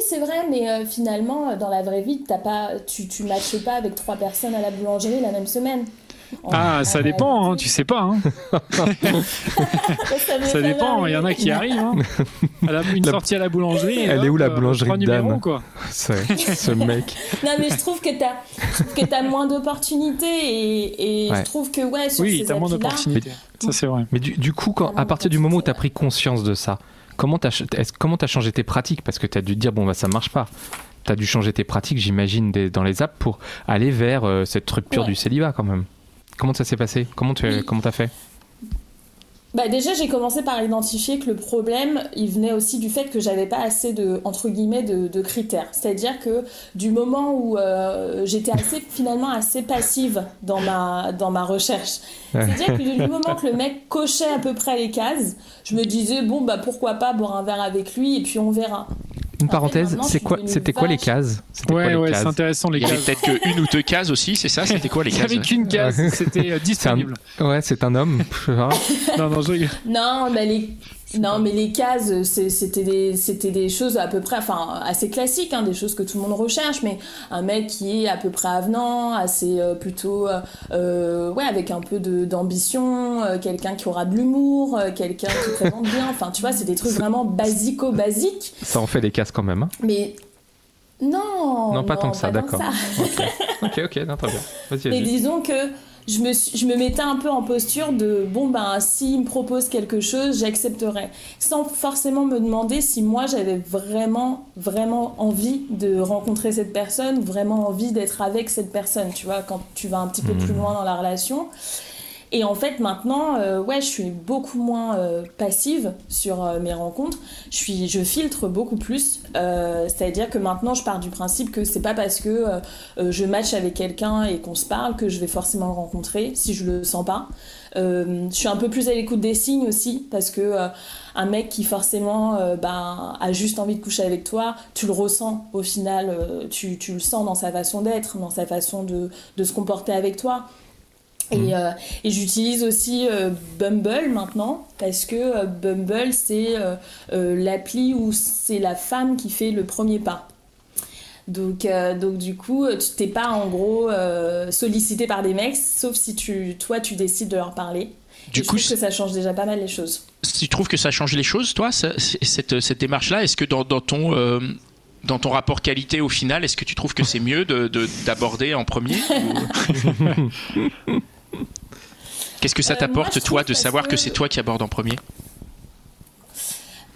Oui, c'est vrai, mais euh, finalement, euh, dans la vraie vie, as pas, tu ne matches pas avec trois personnes à la boulangerie la même semaine. ah, ça dépend, hein, tu sais pas. Hein. [laughs] ça, dépend, il y en a qui arrivent. Hein. une sortie à la boulangerie. Elle est où la euh, boulangerie de Dan quoi. Ce mec. [laughs] non, mais je trouve que tu as, as, moins d'opportunités et, et je trouve que, ouais, sur oui, tu as moins d'opportunités. Ça, c'est vrai. Mais du, du coup, quand, à partir du moment où tu as pris conscience de ça, comment t'as comment t'as changé tes pratiques? Parce que t'as dû te dire bon bah ça marche pas. T'as dû changer tes pratiques, j'imagine, dans les apps pour aller vers euh, cette rupture Ouais. du célibat quand même. Comment ça s'est passé? Comment tu Oui. comment t'as fait? Bah déjà j'ai commencé par identifier que le problème il venait aussi du fait que j'avais pas assez de entre guillemets de, critères. C'est-à-dire que du moment où euh, j'étais finalement assez passive dans ma dans ma recherche c'est-à-dire que du moment que le mec cochait à peu près les cases je me disais bon bah pourquoi pas boire un verre avec lui et puis on verra Une parenthèse, c'est quoi c'était quoi les cases? C'était quoi Ouais, les ouais, cases? c'est intéressant les Il y avait cases. peut-être qu'une ou deux cases aussi, c'est ça? C'était quoi les cases avait qu'une case, c'était euh, [laughs] disponible. Ouais, c'est un homme. [laughs] Non, non, je. Non, mais les, non, mais les cases, c'était des, choses à peu près, enfin, assez classiques, hein, des choses que tout le monde recherche, mais un mec qui est à peu près avenant, assez euh, plutôt, euh, euh, ouais, avec un peu d'ambition, euh, quelqu'un qui aura de l'humour, quelqu'un qui présente bien, enfin, tu vois, c'est des trucs vraiment basico-basiques, Ça en fait des cases quand même. hein? mais non, Non, pas tant que ça, d'accord. ok, ok, non, très bien. Mais disons que je me, je me mettais un peu en posture de bon ben s'il me propose quelque chose j'accepterai. Sans forcément me demander si moi j'avais vraiment vraiment envie de rencontrer cette personne vraiment envie d'être avec cette personne tu vois quand tu vas un petit peu plus loin dans la relation et en fait maintenant euh, ouais je suis beaucoup moins euh, passive sur euh, mes rencontres je suis je filtre beaucoup plus Euh, c'est à dire que maintenant je pars du principe que c'est pas parce que je match avec quelqu'un et qu'on se parle que je vais forcément le rencontrer si je le sens pas. Je suis un peu plus à l'écoute des signes aussi parce que un mec qui forcément ben, a juste envie de coucher avec toi, tu le ressens au final, tu, tu le sens dans sa façon d'être, dans sa façon de, de se comporter avec toi. Et, euh, et j'utilise aussi euh, Bumble maintenant parce que euh, Bumble c'est euh, euh, l'appli où c'est la femme qui fait le premier pas. Donc, euh, donc du coup, tu t'es pas en gros euh, sollicité par des mecs, sauf si tu, toi tu décides de leur parler. Du Et je coup, trouve que ça change déjà pas mal les choses. tu trouves que ça change les choses, toi, ça- cette, cette démarche-là Est-ce que dans, dans ton euh, dans ton rapport qualité au final, est-ce que tu trouves que c'est mieux de- de- d'aborder en premier ou- [laughs] Qu'est-ce que ça Euh, t'apporte, toi, de savoir que, que- c'est toi qui abordes en premier?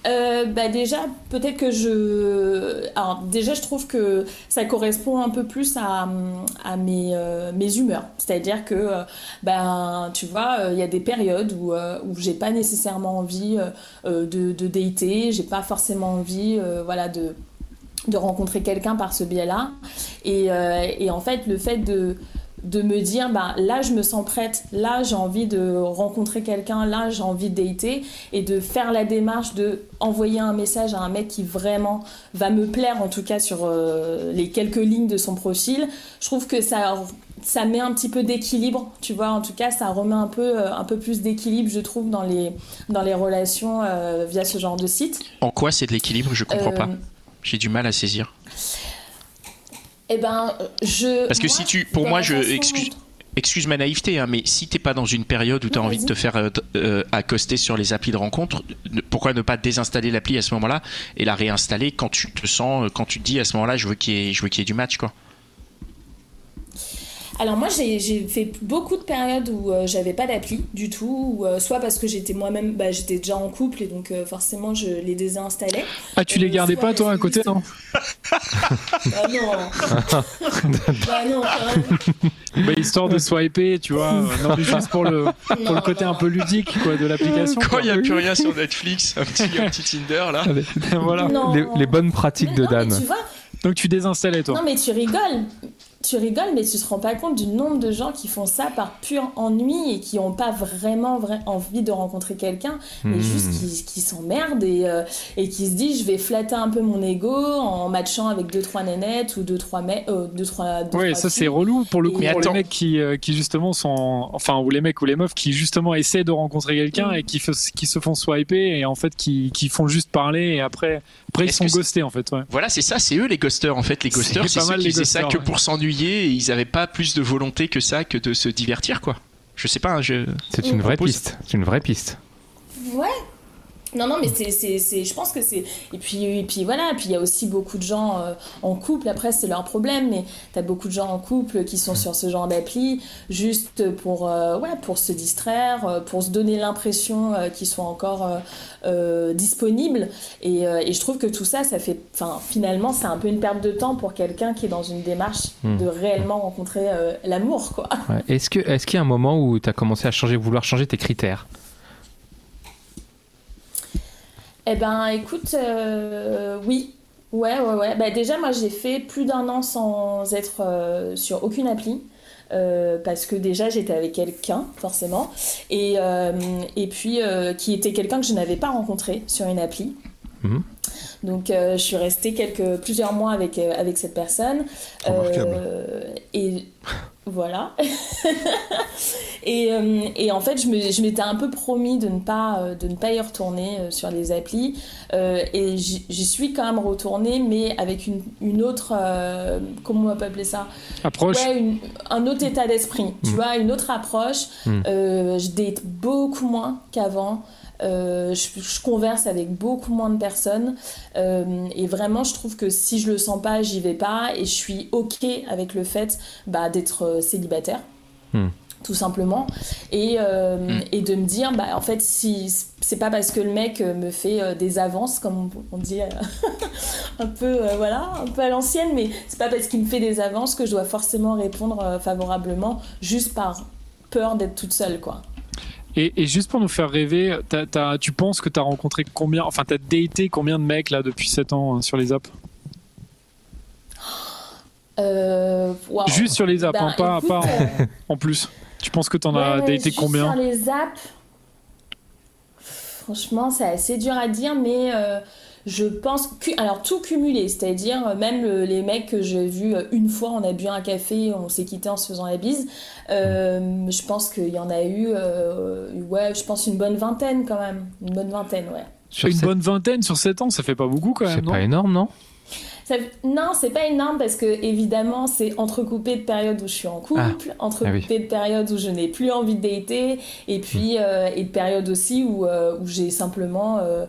Euh, bah déjà, peut-être que je... Alors déjà, je trouve que ça correspond un peu plus à, à mes, euh, mes humeurs. C'est-à-dire que, euh, ben, tu vois, il y a des périodes où, où j'ai pas nécessairement envie de, de dater, j'ai pas forcément envie, voilà, de de rencontrer quelqu'un par ce biais-là. Et, et en fait, le fait de, de me dire, bah, là, je me sens prête, là, j'ai envie de rencontrer quelqu'un, là, j'ai envie de dater, et de faire la démarche de envoyer un message à un mec qui vraiment va me plaire, en tout cas sur euh, les quelques lignes de son profil, je trouve que ça ça met un petit peu d'équilibre, tu vois, en tout cas ça remet un peu, euh, un peu plus d'équilibre, je trouve, dans les, dans les relations euh, via ce genre de site. En quoi c'est de l'équilibre? Je comprends pas. J'ai du mal à saisir. Eh ben, je. Parce que si tu- pour moi, je- excuse- dont- Excuse ma naïveté, hein, mais si t'es pas dans une période où tu as envie de te faire euh, euh, accoster sur les applis de rencontre, pourquoi ne pas désinstaller l'appli à ce moment-là et la réinstaller quand tu te sens, euh, quand tu te dis à ce moment-là, je veux qu'il y ait, je veux qu'il y ait du match, quoi. Alors moi j'ai fait beaucoup de périodes où euh, j'avais pas d'appli du tout, ou, euh, soit parce que j'étais moi-même, bah, j'étais déjà en couple et donc euh, forcément je les désinstallais. Ah, tu les Euh, gardais pas toi à côté, non [laughs] Bah non [laughs] Bah non bah, Histoire de swiper, tu vois. [laughs] Non, mais juste pour le, pour Non, le côté non. un peu ludique quoi, de l'application. Quand il n'y a plus rien sur Netflix, un petit, un petit Tinder là. voilà. Non. Les, les bonnes pratiques Mais de non, mais Dan. tu vois, Donc tu désinstallais toi. non mais tu rigoles tu rigoles, mais tu te rends pas compte du nombre de gens qui font ça par pur ennui et qui ont pas vraiment vrai- envie de rencontrer quelqu'un, mais Hmm. juste qui, qui s'emmerdent et, euh, et qui se disent je vais flatter un peu mon ego en matchant avec deux trois nénettes ou deux trois mecs, euh, deux trois. deux, Ouais, trois ça c'est relou pour le coup Mais pour attends. les mecs qui, euh, qui justement sont, enfin ou les mecs ou les meufs qui justement essaient de rencontrer quelqu'un Mm. et qui, se font swiper et en fait qui, qui font juste parler et après après ils sont ghostés en fait. Ouais. Voilà, c'est ça, c'est eux les ghosters en fait. Les ghosters, c'est pas ceux mal, qui les faisaient ça que pour s'ennuyer et ils avaient pas plus de volonté que ça que de se divertir, quoi. Je sais pas, hein, je. C'est une vraie piste. C'est une vraie piste. Ouais. Non, non, mais c'est, c'est, c'est, je pense que c'est. Et puis, et puis voilà, puis il y a aussi beaucoup de gens euh, en couple, après c'est leur problème, mais tu as beaucoup de gens en couple qui sont sur ce genre d'appli juste pour, euh, ouais, pour se distraire, euh, pour se donner l'impression qu'ils sont encore disponibles. Et, et, je trouve que tout ça, ça fait. Enfin, finalement, c'est un peu une perte de temps pour quelqu'un qui est dans une démarche Hmm. de réellement rencontrer l'amour, quoi. Ouais. Est-ce, que, est-ce qu'il y a un moment où tu as commencé à changer, vouloir changer tes critères? Eh ben, écoute, euh, oui. Ouais, ouais, ouais. Bah, déjà, moi, j'ai fait plus d'un an sans être euh, sur aucune appli. Euh, parce que déjà j'étais avec quelqu'un forcément et, et puis qui était quelqu'un que je n'avais pas rencontré sur une appli Mhm. donc euh, je suis restée quelques, plusieurs mois avec, euh, avec cette personne. Euh, et voilà [laughs] et, euh, et en fait je me- je m'étais un peu promis de ne pas, euh, de ne pas y retourner euh, sur les applis et j'y suis quand même retournée mais avec une, une autre euh, comment on peut appeler ça? Approche. Ouais, une- un autre état d'esprit, tu Mm. vois, une autre approche. Mm. Euh, je date beaucoup moins qu'avant. Euh, je, je converse avec beaucoup moins de personnes. Euh, et vraiment, je trouve que si je le sens pas, j'y vais pas. Et je suis OK avec le fait bah, d'être euh, célibataire. Mm. Tout simplement. Et, euh, Mm. et de me dire, bah, en fait, si c'est pas parce que le mec me fait euh, des avances, comme on, on dit euh, [laughs] un peu voilà un peu à l'ancienne mais c'est pas parce qu'il me fait des avances que je dois forcément répondre favorablement juste par peur d'être toute seule quoi Et, et juste pour nous faire rêver, tu penses que tu as rencontré combien, enfin, tu as daté combien de mecs là depuis 7 ans hein, sur les apps? [gasps] Euh. Juste sur les apps, Ben, hein, pas, écoute, pas en, euh, en plus. Tu penses que tu en ouais, as daté juste combien? sur les apps franchement c'est assez dur à dire mais euh, je pense que alors tout cumulé c'est-à-dire euh, même le- les mecs que j'ai vus euh, une fois on a bu un café on s'est quitté en se faisant la bise euh, je pense qu'il y en a eu euh, ouais je pense une bonne vingtaine quand même. Une bonne vingtaine ouais. Sur Une cette- bonne vingtaine sur 7 ans, ça fait pas beaucoup quand C'est même, non? pas énorme, non? Ça- non, c'est pas énorme parce que évidemment c'est entrecoupé de périodes où je suis en couple, entrecoupé de périodes où je n'ai plus envie de dater, et puis euh, et de périodes aussi où, euh, où j'ai simplement euh,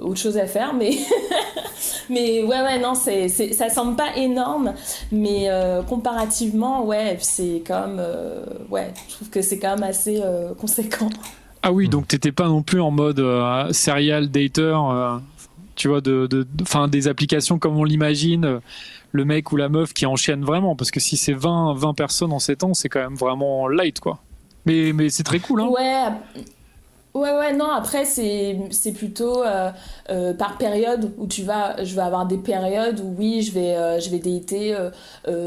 autre chose à faire. Mais [laughs] mais ouais ouais non c'est c'est- ça semble pas énorme, mais euh, comparativement ouais c'est quand même euh, ouais je trouve que c'est quand même assez euh, conséquent. Ah oui, donc t'étais pas non plus en mode euh, serial dater, euh, tu vois, de, de, de- des applications comme on l'imagine, euh, le mec ou la meuf qui enchaîne vraiment, parce que si c'est 20, 20 personnes en 7 ans, c'est quand même vraiment light, quoi. Mais, mais c'est très cool, hein Ouais. Ouais, ouais, non, après, c'est plutôt euh, euh, par période où tu vas, je vais avoir des périodes où oui, je vais, euh, je vais dater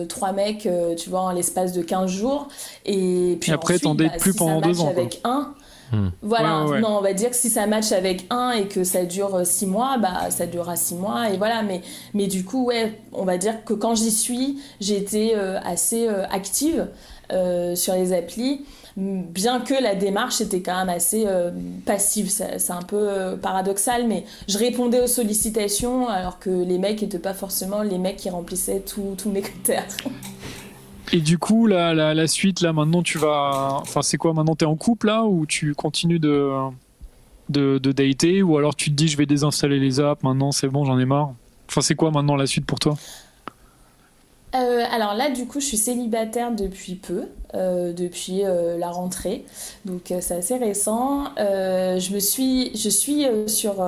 trois mecs, tu vois, en l'espace de 15 jours. Et puis Et après, t'en dates bah, plus si pendant deux ans, quoi. avec un, Voilà, Ouais, ouais, ouais. non, on va dire que si ça match avec un et que ça dure 6 mois, bah ça durera 6 mois et voilà. Mais, mais du coup, ouais, on va dire que quand j'y suis, j'ai été euh, assez euh, active euh, sur les applis, bien que la démarche était quand même assez euh, passive. C'est un peu euh, paradoxal, mais je répondais aux sollicitations alors que les mecs n'étaient pas forcément les mecs qui remplissaient tous tous mes [laughs] critères. Et du coup, la, la, suite, là, maintenant, tu vas. Enfin, c'est quoi Maintenant, t'es en couple, là, ou tu continues de, de, de dater, ou alors tu te dis, je vais désinstaller les apps, maintenant, c'est bon, j'en ai marre Enfin, c'est quoi maintenant la suite pour toi? Euh, alors là, du coup, je suis célibataire depuis peu, euh, depuis euh, la rentrée, donc euh, c'est assez récent. Je me suis, je suis sur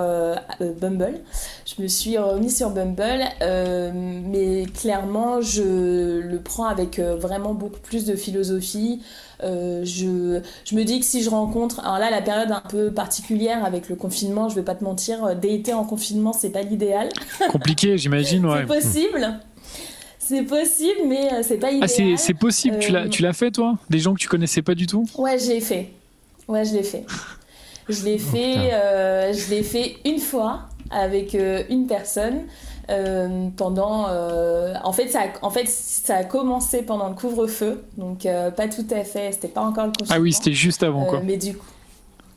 Bumble. Je me suis remis sur Bumble, mais clairement, je le prends avec vraiment beaucoup plus de philosophie. Je, je me dis que si je rencontre, alors là, la période un peu particulière avec le confinement, je vais pas te mentir, dater en confinement, c'est pas l'idéal. Compliqué, j'imagine, [laughs] ouais. C'est possible. C'est possible, mais euh, c'est pas idéal. Ah, c'est possible, tu l'as Euh, tu l'as fait, toi? Des gens que tu connaissais pas du tout? Ouais, je l'ai fait. Ouais, je l'ai fait. Je l'ai putain. fait, euh, je l'ai fait une fois avec euh, une personne euh, pendant. euh, en fait, ça, a, en fait, ça a commencé pendant le couvre-feu, donc euh, pas tout à fait. C'était pas encore le confinement. Ah oui, c'était juste avant, Euh, quoi. mais du coup,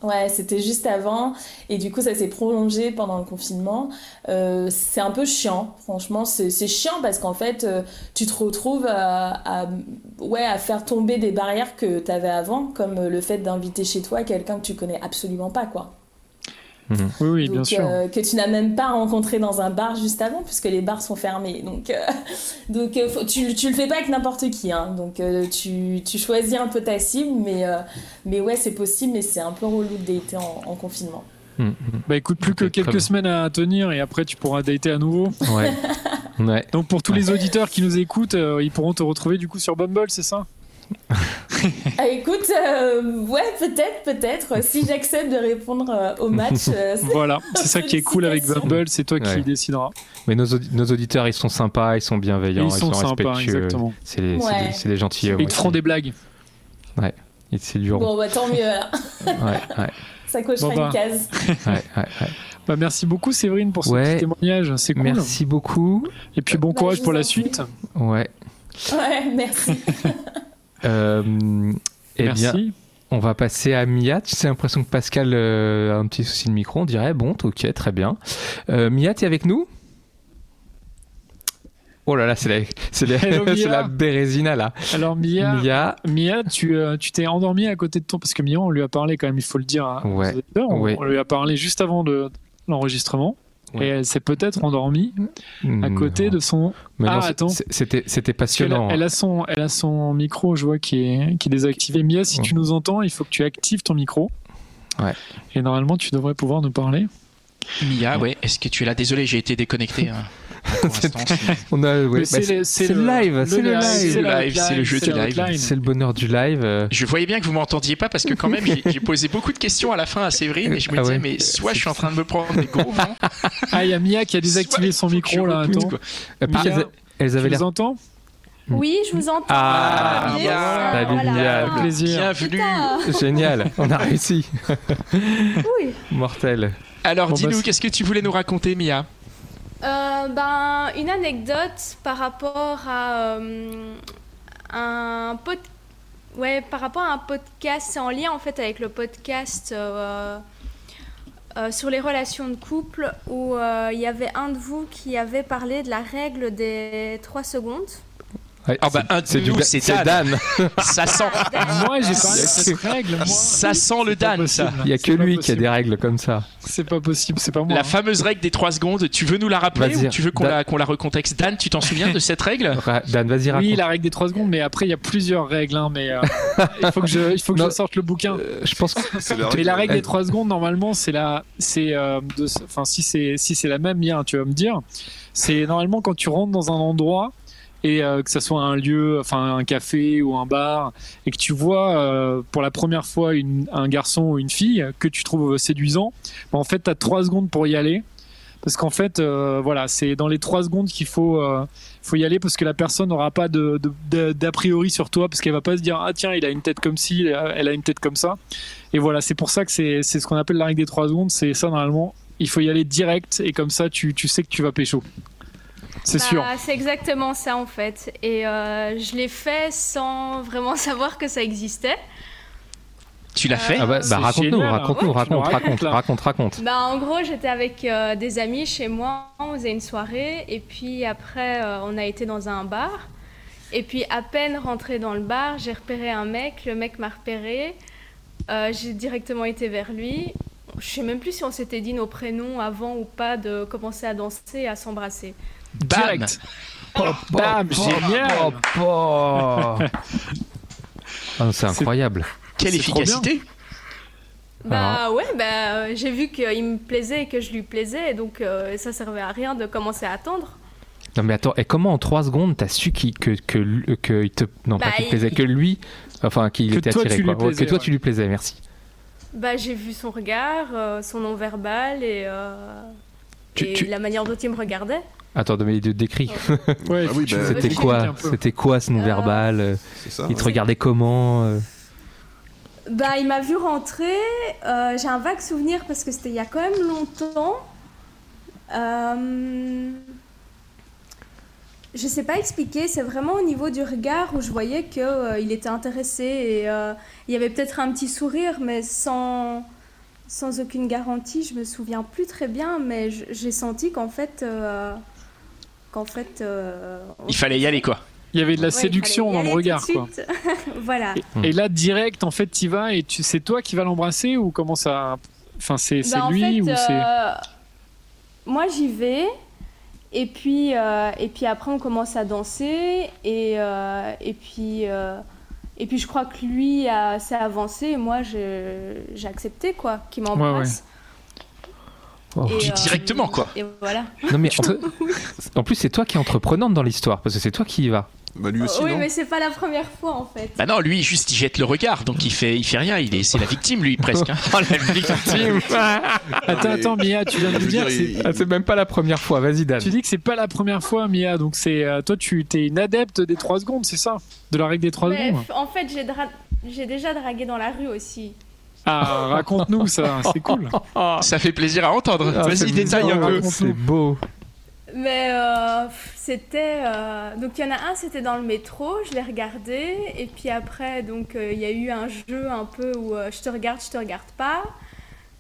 ouais, c'était juste avant. Et du coup, ça s'est prolongé pendant le confinement. Euh, c'est un peu chiant, franchement. C'est chiant parce qu'en fait, euh, tu te retrouves à, à faire tomber des barrières que tu avais avant, comme le fait d'inviter chez toi quelqu'un que tu connais absolument pas, quoi. Mhm. Oui, oui, bien Donc, sûr. euh, que tu n'as même pas rencontré dans un bar juste avant, puisque les bars sont fermés. Donc, euh, [laughs] donc euh, faut- tu, tu le fais pas avec n'importe qui. Hein. Donc, euh, tu, tu choisis un peu ta cible, mais, euh, mais ouais, c'est possible, mais c'est un peu relou de dater en, en confinement. Mhm. Bah écoute, plus que quelques bien. semaine à tenir et après tu pourras dater à nouveau. Ouais. [laughs] ouais. Donc pour tous les auditeurs qui nous écoutent, euh, ils pourront te retrouver du coup sur Bumble, c'est ça? [laughs] Ah, écoute, euh, ouais, peut-être, peut-être. Si j'accepte de répondre euh, au match, euh, [laughs] Voilà, [laughs] c'est ça qui est cool avec. Bumble, c'est toi qui Ouais. décideras. Mais nos, audi- nos auditeurs, ils sont sympas, ils sont bienveillants, Ils sont sympas, respectueux. exactement. C'est des, Ouais. gentils. Ils te feront des blagues. Ils c'est dur. bon, bah tant mieux. alors. Ouais, ouais, Ça cochera Bon, bah. une case. ouais, ouais, ouais. Bah merci beaucoup Séverine pour ce Ouais. petit témoignage, c'est cool. Merci beaucoup. Et puis bon Bah, courage pour la suite. Ouais. Ouais, merci. Euh, eh Merci. bien, on va passer à Mia. J'ai l'impression que Pascal euh, a un petit souci de micro. On dirait, bon, ok, très bien. Euh, Mia, tu es avec nous? Oh là là, c'est la, c'est la, Hello, [laughs] la Bérésina là. Alors Mia, Mia, Mia, tu euh, tu t'es endormie à côté de ton parce que Mia, on lui a parlé quand même, il faut le dire. aux Ouais. On, Ouais. on lui a parlé juste avant de l'enregistrement. Ouais. Et elle s'est peut-être endormie à Non. côté de son. Mais Ah, non, c'est- attends. C'était, a- passionnant. elle, a son, elle a son micro, je vois, qui est, qui est désactivé. Mia, si tu nous entends, il faut que tu actives ton micro. Ouais. Et normalement, tu devrais pouvoir nous parler. Mia, ouais, est-ce que tu es là? Désolé, j'ai été déconnecté. hein. On a, ouais, Mais bah, c'est c'est, le- live, c'est le live, c'est le jeu du live. C'est le bonheur du live. euh. Je voyais bien que vous m'entendiez pas parce que quand même j'ai posé beaucoup de questions à la fin à Séverine et je me Ah disais ouais. mais soit je suis en train de me prendre des gros vents, Ah, il y a Mia qui a désactivé soit son micro là. repousse, Attends. puis, Mia, elles, elles Tu avaient l'air. nous entends Oui, je vous entends. Ah, Mia. Salut, voilà. Mia. Avec plaisir. Bienvenue. Putain. Génial, on a réussi. Oui. Mortel. Alors Bon, bah, dis-nous c'est- qu'est-ce que tu voulais nous raconter Mia? Euh, ben, une anecdote par rapport à euh, un pod... ouais, par rapport à un podcast, c'est en lien en fait avec le podcast euh, sur les relations de couple où il y avait un de vous qui avait parlé de la règle des 3 secondes. Ouais, Ah bah, c'est- un de nous, c'est c'est Dan. [laughs] Ça sent, Moi, j'ai de cette règle. Moi, ça sent le pas Dan ça. possible. Il y a que pas lui qui a possible. des règles comme ça. C'est pas possible, c'est pas moi. La hein. fameuse règle des 3 secondes, tu veux nous la rappeler ou tu veux qu'on Dan- la, recontexte? Dan, tu t'en souviens de cette règle? Ra- Dan, vas-y, raconte. Oui, la règle des 3 secondes, mais après, il y a plusieurs règles. hein, mais euh, [laughs] il faut que je, il faut que Non. je sorte le bouquin. Euh, je pense que C'est la Mais la règle des 3 secondes, normalement, c'est la, c'est, euh, enfin, si c'est, si c'est la même, bien, tu vas me dire. C'est normalement quand tu rentres dans un endroit et euh, que ça soit un lieu, enfin un café ou un bar, et que tu vois euh, pour la première fois un garçon ou une fille que tu trouves séduisant, bah, en fait, tu as 3 secondes pour y aller. Parce qu'en fait, euh, voilà, c'est dans les 3 secondes qu'il faut, faut y aller parce que la personne n'aura pas de, d'a priori sur toi parce qu'elle va pas se dire ah tiens il a une tête comme ci, elle a une tête comme ça. Et voilà, c'est pour ça que c'est ce qu'on appelle la règle des 3 secondes. C'est ça normalement. Il faut y aller direct et comme ça tu, tu sais que tu vas pécho. C'est Bah, sûr. C'est exactement ça en fait. Et euh, je l'ai fait sans vraiment [laughs] savoir que ça existait. Tu l'as fait Ah bah, bah, raconte-nous, génial. raconte-nous, Ouais, raconte, raconte, raconte, raconte. Bah, en gros, j'étais avec euh, des amis chez moi, on faisait une soirée, et puis après, euh, on a été dans un bar. Et puis, à peine rentré dans le bar, j'ai repéré un mec, le mec m'a repéré, Euh, j'ai directement été vers lui. Je sais même plus si on s'était dit nos prénoms avant ou pas de commencer à danser et à s'embrasser. Bam Direct. Bam, génial. Oh. Ah, c'est incroyable. Quelle efficacité Bah ouais, bah j'ai vu qu'il me plaisait et que je lui plaisais, donc euh, ça servait à rien de commencer à attendre. Non mais attends, et comment en 3 secondes t'as su qu'il que, que, que il te non pas Bah, qu'il te il- plaisait que lui enfin qu'il était toi, attiré quoi. Plaisais, que toi ouais. tu lui plaisais, merci. Bah j'ai vu son regard, euh, son nom verbal et, euh, Tu- et tu- la manière dont il me regardait. Attends, mais de décris. Ouais, [laughs] Ah oui, tu- bah, C'était quoi. C'était quoi ce nom Euh, verbal euh. Il te regardait comment euh Bah il m'a vu rentrer, euh, j'ai un vague souvenir parce que c'était il y a quand même longtemps. Euh, Je sais pas expliquer, c'est vraiment au niveau du regard où je voyais qu'il était intéressé et euh, il y avait peut-être un petit sourire mais sans, sans aucune garantie, je me souviens plus très bien mais j'ai senti qu'en fait... qu'en fait euh, Il fallait y aller quoi. Il y avait de la Ouais, séduction dans le regard, quoi. [laughs] voilà. Et là, direct, en fait, tu vas et tu, c'est toi qui vas l'embrasser ou comment ça, Enfin, c'est c'est Bah, en lui fait, ou c'est. euh, Moi, j'y vais. Et puis, euh, et puis après, on commence à danser. Et, euh, et, puis, euh, et puis, je crois que lui a- s'est avancé. Et moi, je- j'ai accepté, quoi, qu'il m'embrasse. Oh. Et, Directement, quoi. Et voilà. Non mais [laughs] en, en plus c'est toi qui es entreprenante dans l'histoire parce que c'est toi qui y vas. Bah lui aussi, oui, non mais c'est pas la première fois, en fait. Bah non, lui, juste, il jette le regard, donc il fait, il fait rien. Il est, c'est la victime, lui, presque. hein. [laughs] Oh la victime [laughs] Attends, mais- attends, Mia, tu viens de dire dire, que c'est. il- Ah, C'est même pas la première fois, vas-y Dan. Tu dis que c'est pas la première fois, Mia, donc c'est euh, toi, tu es une adepte des 3 secondes, c'est ça? De la règle des 3 Mais, secondes? en fait, j'ai dra- j'ai déjà dragué dans la rue aussi. Ah, raconte-nous ça, c'est cool. [laughs] Ça fait plaisir à entendre. Ah, Vas-y, détaille un peu. C'est beau. Mais euh, c'était. euh, Donc il y en a un, c'était dans le métro, je l'ai regardé. Et puis après, donc euh, il y a eu un jeu un peu où euh, je te regarde, je te regarde pas.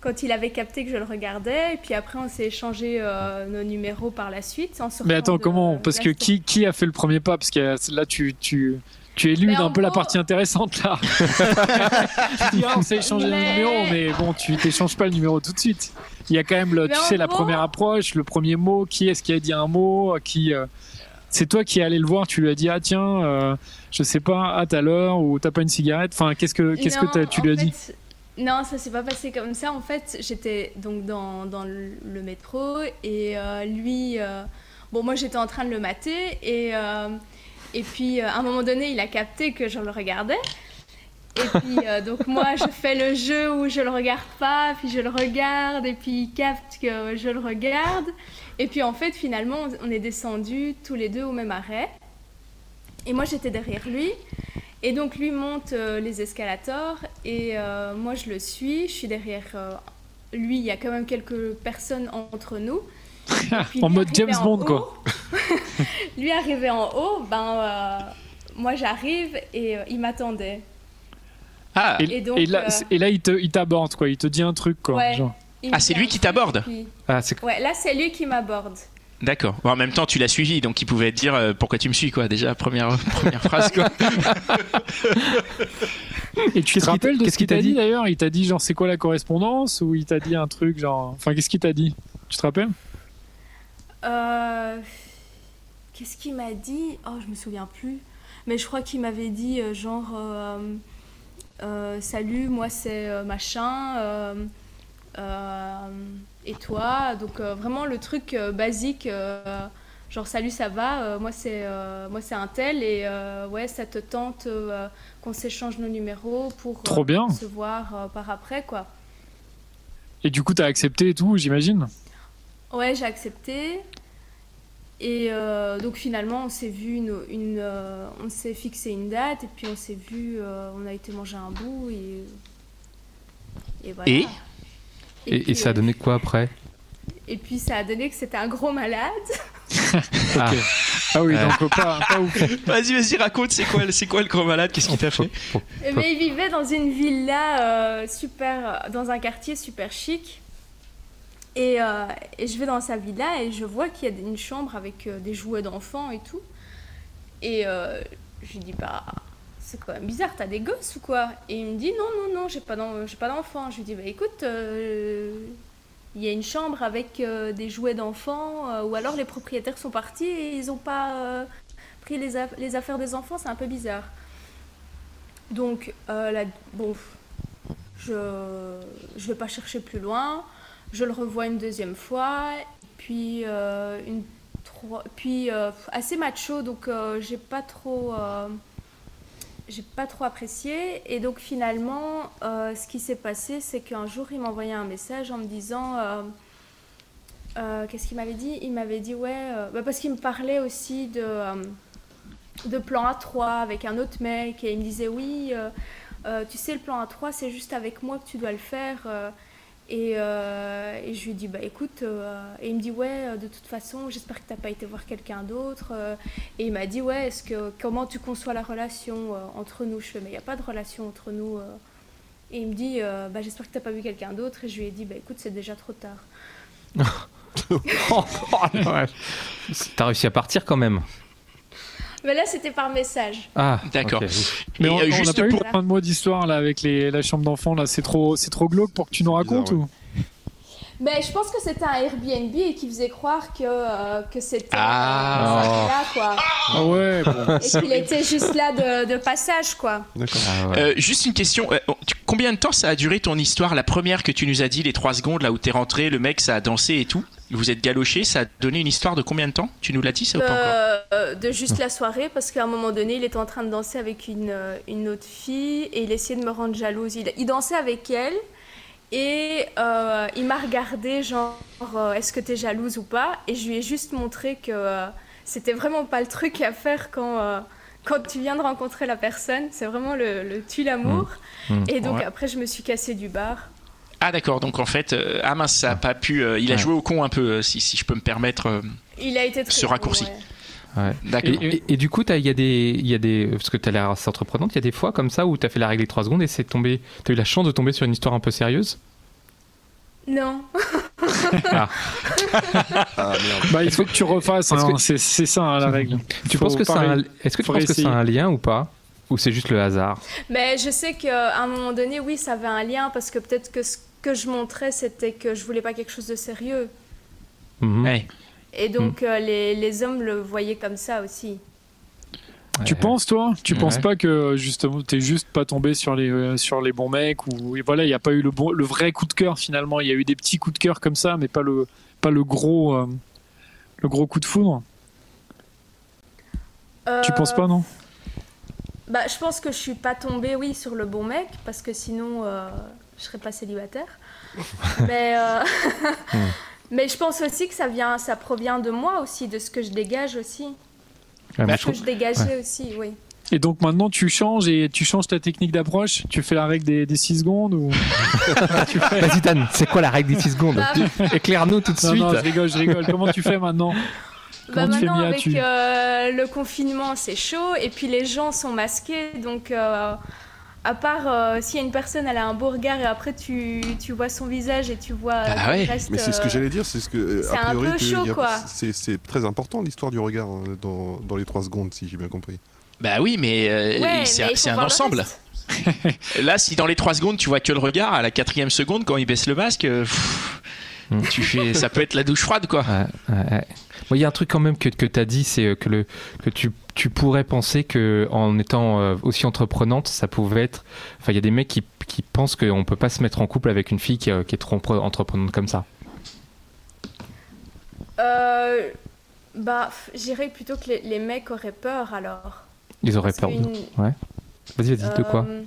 Quand il avait capté que je le regardais. Et puis après, on s'est échangé euh, nos numéros par la suite. En Mais attends, de comment? Parce que qui, qui a fait le premier pas? Parce que là, tu, tu, tu éludes Mais en un peu la partie intéressante là. [laughs] tu dis, ah, on s'est échangé Mais- le numéro, mais bon, tu t'échanges pas le numéro tout de suite. Il y a quand même, le, tu sais, la première approche, le premier mot. Qui est-ce qui a dit un mot Qui euh, C'est toi qui es allé le voir, tu lui as dit, ah tiens, euh, je sais pas, à à l'heure, ou t'as pas une cigarette Enfin, qu'est-ce que, qu'est-ce que tu lui as dit? Non, ça s'est pas passé comme ça. En fait, j'étais donc dans, dans le le métro et euh, lui, euh, bon, moi j'étais en train de le mater et, euh, et puis euh, à un moment donné, il a capté que je le regardais. Et puis euh, donc moi, je fais le jeu où je le regarde pas, puis je le regarde et puis il capte que je le regarde. Et puis en fait, finalement, on est descendus tous les deux au même arrêt. Et moi, j'étais derrière lui. Et donc lui monte euh, les escalators et moi je le suis, je suis derrière lui, il y a quand même quelques personnes entre nous. [laughs] En mode James en Bond, haut- quoi. [laughs] lui arrivé en haut, ben euh, moi j'arrive et euh, il m'attendait. Ah, Et, Et donc, et là, euh, et là, il te- il t'aborde, quoi. Il te dit un truc, quoi. Ouais. genre. Il me Ah, c'est lui qui t'aborde puis- Ah, Ouais, là c'est lui qui m'aborde. d'accord. Bon, en même temps, tu l'as suivi, donc il pouvait te dire euh, pourquoi tu me suis, quoi. Déjà, première, [laughs] première phrase, quoi. Et tu te rappelles de qu'est-ce ce qu'il t'a dit dit? d'ailleurs? Il t'a dit genre c'est quoi la correspondance? Ou il t'a dit un truc genre enfin qu'est-ce qu'il t'a dit? Tu te rappelles? Euh, Qu'est-ce qu'il m'a dit? Oh, je me souviens plus. Mais je crois qu'il m'avait dit euh, genre euh, Salut, moi c'est machin. et toi? Donc vraiment le truc basique. Genre salut ça va, moi c'est moi c'est un tel et ouais ça te tente qu'on s'échange nos numéros pour Trop bien. se voir par après quoi. Et du coup t'as accepté et tout j'imagine? Ouais, j'ai accepté. Et euh, donc finalement, on s'est vu, une, une, euh, on s'est fixé une date et puis on s'est vu, euh, on a été manger un bout et et voilà. Et? Et, et puis, ça a donné quoi après? Et puis ça a donné que c'était un gros malade. [laughs] Ah, Ah oui donc pas pas ouf. [laughs] Vas-y, vas-y, raconte, c'est quoi, c'est quoi le gros malade? Qu'est-ce qu'il t'a fait? faut- Eh ben, il vivait dans une villa euh, super, dans un quartier super chic. Et, euh, et je vais dans sa villa et je vois qu'il y a une chambre avec euh, des jouets d'enfants et tout. Et euh, je lui dis, bah, c'est quand même bizarre, t'as des gosses ou quoi? Et il me dit, non, non, non, j'ai pas d'enfants. Je lui dis, bah écoute, il y a une chambre avec des jouets d'enfants, ou alors les propriétaires sont partis et ils ont pas pris les, aff- les affaires des enfants, c'est un peu bizarre. Donc, bon, je je vais pas chercher plus loin. Je le revois une deuxième fois, puis euh, euh, assez macho, donc euh, j'ai pas trop, j'ai pas trop apprécié. Et donc finalement, ce qui s'est passé, c'est qu'un jour, il m'a envoyé un message en me disant. Qu'est-ce qu'il m'avait dit? Il m'avait dit, ouais, bah, parce qu'il me parlait aussi de, de plan A3 avec un autre mec, et il me disait, oui, tu sais, le plan A3, c'est juste avec moi que tu dois le faire. Euh, et, euh, et je lui dis, bah écoute, euh, et il me dit, ouais, euh, de toute façon, j'espère que tu n'as pas été voir quelqu'un d'autre. euh, et il m'a dit, ouais, est-ce que, comment tu conçois la relation euh, entre nous? Je fais, mais il n'y a pas de relation entre nous. euh. Et il me dit, euh, bah, j'espère que tu n'as pas vu quelqu'un d'autre. Et je lui ai dit, bah écoute, c'est déjà trop tard. [laughs] [laughs] Oh, ouais. T'as réussi à partir quand même. Mais là, c'était par message. Ah, D'accord. Mais on euh, on juste pas eu pour- de fin de mois d'histoire là avec les, la chambre d'enfant là c'est trop c'est trop glauque pour que tu nous racontes bizarre, ou? Mais je pense que c'était un Airbnb et qui faisait croire que, euh, que c'était Ah. euh, là, quoi. Ah ouais, bon. Et qu'il était juste là de, de passage, quoi. D'accord. Ah ouais. Euh, juste une question. combien de temps ça a duré ton histoire La première que tu nous as dit, les trois secondes là où t'es rentré, le mec ça a dansé et tout? Vous êtes galoché, ça a donné une histoire de combien de temps? Tu nous l'as dit ça ou pas encore? Euh, euh, de juste la soirée, parce qu'à un moment donné, il était en train de danser avec une, euh, une autre fille et il essayait de me rendre jalouse. Il, il dansait avec elle et euh, il m'a regardé, genre, euh, est-ce que t'es jalouse ou pas? Et je lui ai juste montré que euh, c'était vraiment pas le truc à faire quand. euh, quand tu viens de rencontrer la personne, c'est vraiment le, le tue l'amour. Mmh. Mmh. Et donc Ouais. après, je me suis cassée du bar. Ah d'accord, donc en fait, euh, ah mince, ça a pas pu. euh, il a Ouais. joué au con un peu, euh, si, si je peux me permettre. euh, Il a été très Ce bon, raccourci. ouais. Ouais. D'accord. Et, et- et du coup, t'as- il y, a des- il y a des. Parce que tu as l'air assez entreprenante, il y a des fois comme ça où tu as fait la règle des 3 secondes et c'est tombé. Tu as eu la chance de tomber sur une histoire un peu sérieuse? Non. [laughs] Ah merde. Bah, il faut que tu refasses, hein, que- c'est c'est ça hein, la règle. Tu Faut penses que ça un-. Est-ce que tu penses que ça a un lien ou pas? Ou c'est juste le hasard? Mais je sais qu'à un moment donné, oui, ça avait un lien parce que peut-être que ce que je montrais, c'était que je voulais pas quelque chose de sérieux. Mhm. Ouais. Et donc euh, les, les hommes le voyaient comme ça aussi. Tu Ouais. penses toi? Tu Ouais. penses pas que justement t'es juste pas tombé sur les euh, sur les bons mecs ou et voilà il y a pas eu le bon le vrai coup de cœur finalement il y a eu des petits coups de cœur comme ça mais pas le pas le gros euh, le gros coup de foudre tu penses pas non? Bah, je pense que je suis pas tombée, oui, sur le bon mec parce que sinon euh, je serais pas célibataire. [laughs] mais euh, [laughs] mais je pense aussi que ça vient, ça provient de moi aussi, de ce que je dégage aussi, de je ce que trouve- je dégageais aussi, oui. et donc maintenant tu changes et tu changes ta technique d'approche tu fais la règle des, des 6 secondes ou [laughs] tu fais Vas-y, Dan, c'est quoi la règle des 6 secondes Bah, Éclaire-nous tout de non, suite. non, je rigole, je rigole. Comment tu fais maintenant Bah maintenant, Mia, avec tu- euh, le confinement, c'est chaud et puis les gens sont masqués. Donc, euh, à part euh, s'il y a une personne, elle a un beau regard et après tu, tu vois son visage et tu vois Ah ouais. reste. Mais c'est ce que euh, j'allais dire, c'est ce que. euh, c'est un peu que chaud, a- quoi. C'est très important l'histoire du regard hein, dans, dans les 3 secondes, si j'ai bien compris. Bah oui, mais euh, Ouais, c'est un ensemble. [laughs] Là, si dans les trois secondes tu vois que le regard, à la quatrième seconde, quand il baisse le masque, euh, pff, Mm. tu fais, ça peut être la douche froide quoi. Ouais, ouais, ouais. Bon, Il y a un truc quand même que, que tu as dit, c'est euh, que, le, que tu, tu pourrais penser que en étant euh, aussi entreprenante, ça pouvait être. Enfin, il y a des mecs qui, qui pensent qu'on peut pas se mettre en couple avec une fille qui, euh, qui est trop entreprenante comme ça. Euh, bah, j'irais plutôt que les, les mecs auraient peur alors. Ils auraient Parce peur. de- qu'une- Vas-y, vas-y, de quoi Euh,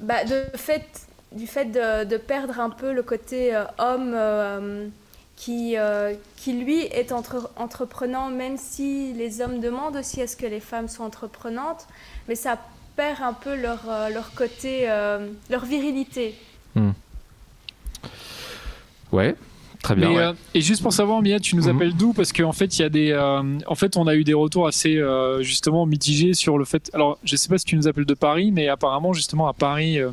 bah, de fait, Du fait de, de perdre un peu le côté euh, homme qui, euh, qui, lui, est entre- entreprenant, même si les hommes demandent aussi à ce que les femmes soient entreprenantes, mais ça perd un peu leur, euh, leur côté, euh, leur virilité. Ouais, très bien. Mais, ouais. euh, et juste pour savoir, Mia, tu nous Mhm. appelles d'où? Parce qu'en fait, il y a des, euh, en fait, on a eu des retours assez euh, justement mitigés sur le fait. Alors, je sais pas si tu nous appelles de Paris, mais apparemment, justement, à Paris, euh,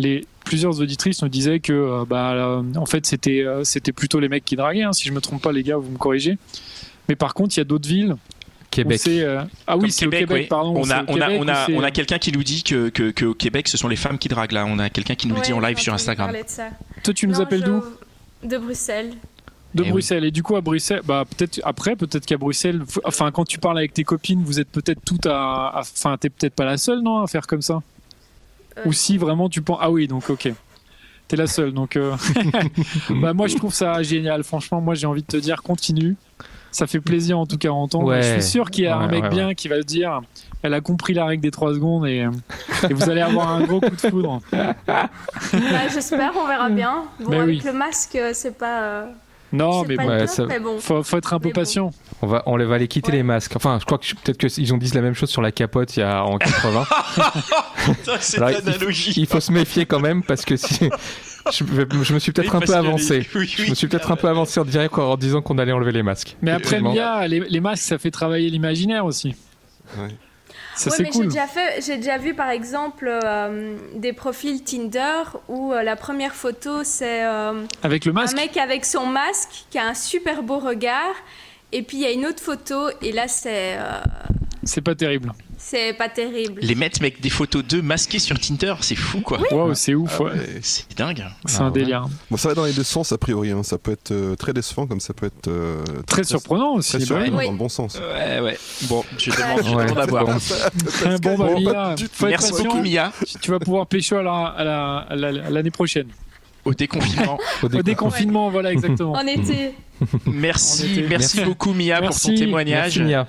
les plusieurs auditrices nous disaient que, euh, bah, euh, en fait, c'était, euh, c'était plutôt les mecs qui draguaient. hein. si je me trompe pas, les gars, vous me corrigez. Mais par contre, il y a d'autres villes. Québec. Sait, euh, Ah oui, c'est au Québec, oui. pardon. On a, au on a, Québec on a, ou c'est- on a quelqu'un qui nous dit que, que, que au Québec, ce sont les femmes qui draguent là. On a quelqu'un qui nous le dit Ouais, en live sur Instagram. Toi, tu nous Non, appelles je- d'où? De Bruxelles. De Eh oui. Bruxelles. Et du coup, à Bruxelles, bah, peut-être après, peut-être qu'à Bruxelles, f- enfin, quand tu parles avec tes copines, vous êtes peut-être toutes à. à- Enfin, t'es peut-être pas la seule, non, à faire comme ça? Euh, Ou si vraiment tu penses. Ah oui, donc ok. T'es la seule. Donc, euh, [laughs] [laughs] bah, moi, je trouve ça génial. Franchement, moi, j'ai envie de te dire, continue. Ça fait plaisir en tout cas à entendre. Ouais. Je suis sûr qu'il y a un mec ouais, bien qui va se dire elle a compris la règle des 3 secondes et, et vous allez avoir un gros coup de foudre. Bah, J'espère, on verra bien. Bon, Mais avec oui. le masque, euh, c'est pas. Non, c'est mais pas bon, le Ouais, top, ça- mais bon. faut, faut être un peu Mais bon. patient. On va, on va les quitter Ouais. les masques. Enfin, je crois que peut-être qu'ils ont dit la même chose sur la capote il y a en 80. [laughs] Cette Alors, il- Il faut se méfier quand même parce que si [laughs] je, je me suis peut-être Oui, un peu les- avancé. [laughs] oui, Je me suis peut-être un peu avancé en direct en disant qu'on allait enlever les masques. Mais après, les, les masques, ça fait travailler l'imaginaire aussi. Ouais. Ça, Ouais, c'est mais j'ai déjà fait, j'ai déjà vu par exemple euh, des profils Tinder où euh, la première photo c'est euh, Avec le un mec avec son masque qui a un super beau regard et puis il y a une autre photo et là c'est C'est pas terrible. C'est pas terrible. Les mecs avec des photos d'eux masqués sur Tinder, c'est fou quoi. Waouh, c'est ouf. Ah ouais. ouais. C'est dingue. C'est Ah un ouais. délire. Bon, ça va dans les deux sens a priori. hein. Ça peut être euh, très décevant comme ça peut être euh, Très surprenant aussi. Très bah oui. surprenant Oui. dans le bon sens. Ouais, ouais. Bon, je [laughs] demande, je Ouais, demande à c'est voir. bon. bah, Mia, Merci beaucoup, Mia. Tu vas pouvoir pécho à la- à la- la- l'année prochaine. Au déconfinement. [laughs] Au Au déco- déconfinement, voilà, exactement. En été. Merci, En été. merci, Merci. beaucoup, Mia, Merci. pour ton témoignage. Merci Mia.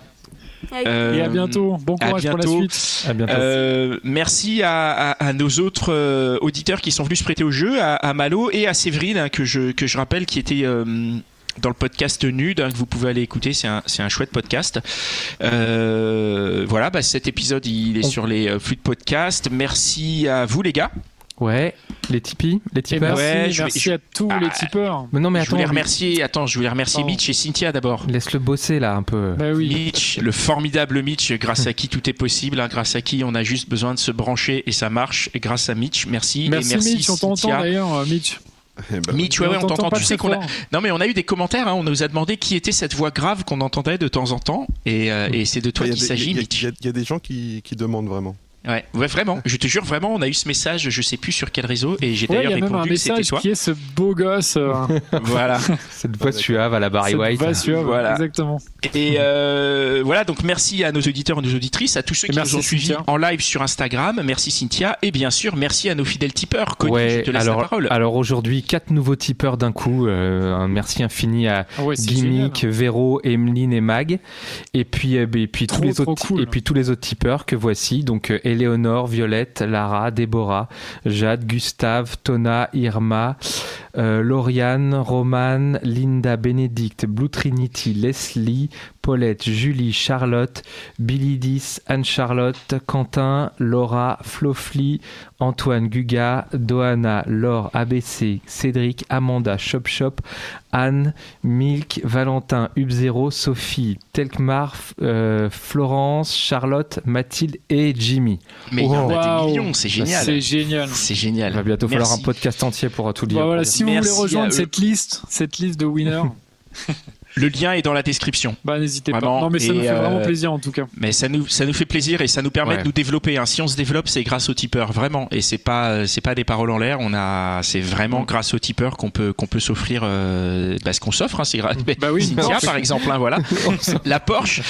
Euh, Et à bientôt. Bon à courage pour la suite. À bientôt. Euh, merci à, à- à nos autres euh, auditeurs qui sont venus se prêter au jeu, à, à Malo et à Séverine, hein, que, je, que je rappelle, qui était euh, dans le podcast Nude, hein, que vous pouvez aller écouter, c'est un, c'est un chouette podcast. Euh, voilà, bah, cet épisode, il est sur les euh, flux de podcast. Merci à vous, les gars. Ouais, les Tipeee, les Et tipeurs. merci, Ouais, je vais- merci je- à tous Ah. les tipeurs. Mais non, mais je voulais remercier, attends, je voulais remercier. Mitch et Cynthia d'abord. laisse-le bosser là un peu. Bah oui. Mitch, le formidable Mitch, grâce à qui tout est possible, hein, grâce à qui on a juste besoin de se brancher et ça marche. Et grâce à Mitch, merci. Merci, et merci Mitch, on t'entend Cynthia. d'ailleurs, euh, Mitch. Eh ben, Mitch, ouais, ouais, on t'entend. Tu sais qu'on a. Non, mais on a eu des commentaires. hein, on nous a demandé qui était cette voix grave qu'on entendait de temps en temps. Et, euh, et c'est de toi qu'il s'agit, il y a- Mitch. Il y, a- il y a des gens qui, qui demandent vraiment. Ouais, ouais, vraiment. Je te jure, vraiment, on a eu ce message. Je sais plus sur quel réseau. Et j'ai Ouais, d'ailleurs même un répondu que c'était message toi. qui est ce beau gosse. euh, [laughs] Voilà. [laughs] Cette voix suave à la Barry cette White. voix suave, Voilà. Exactement. Et euh, voilà, donc merci à nos auditeurs et nos auditrices, à tous ceux Et qui nous ont suivis en live sur Instagram. Merci Cynthia. Et bien sûr, merci à nos fidèles tipeurs. Connie, je Ouais, te laisse alors, la parole. alors aujourd'hui, quatre nouveaux tipeurs d'un coup. euh, un merci infini à Ah Gimmick, génial. Véro, Emeline et Mag. Et puis, euh, et puis, tous, les autres, cool. et puis tous les autres tipeurs que voici. Donc, euh, Éléonore, Violette, Lara, Déborah, Jade, Gustave, Tona, Irma, euh, Lauriane, Romane, Linda, Bénédicte, Blue Trinity, Leslie, Paulette, Julie, Charlotte, Billy 10, Anne-Charlotte, Quentin, Laura, Flofly, Antoine, Guga, Doana, Laure, ABC, Cédric, Amanda, Chop Chop, Anne, Milk, Valentin, Hub0, Sophie, Telkmar, euh, Florence, Charlotte, Mathilde et Jimmy. Mais il y en a Waouh. des millions, c'est génial. C'est génial. C'est Il génial. va bientôt falloir un podcast entier pour tout dire. Bah voilà, si vous Merci voulez rejoindre cette liste, cette liste de winners, [laughs] Le lien est dans la description. bah n'hésitez pas. Non mais ça et, nous fait vraiment euh, plaisir en tout cas. Mais ça nous, ça nous fait plaisir et ça nous permet Ouais. de nous développer. hein. Si on se développe, c'est grâce aux tipeurs, vraiment. Et c'est pas, euh, c'est pas des paroles en l'air. On a, c'est vraiment grâce aux tipeurs qu'on peut, qu'on peut s'offrir, euh, bah, ce qu'on s'offre. Hein, c'est grâce. Bah oui, Cynthia, par [laughs] exemple, hein, voilà. la Porsche.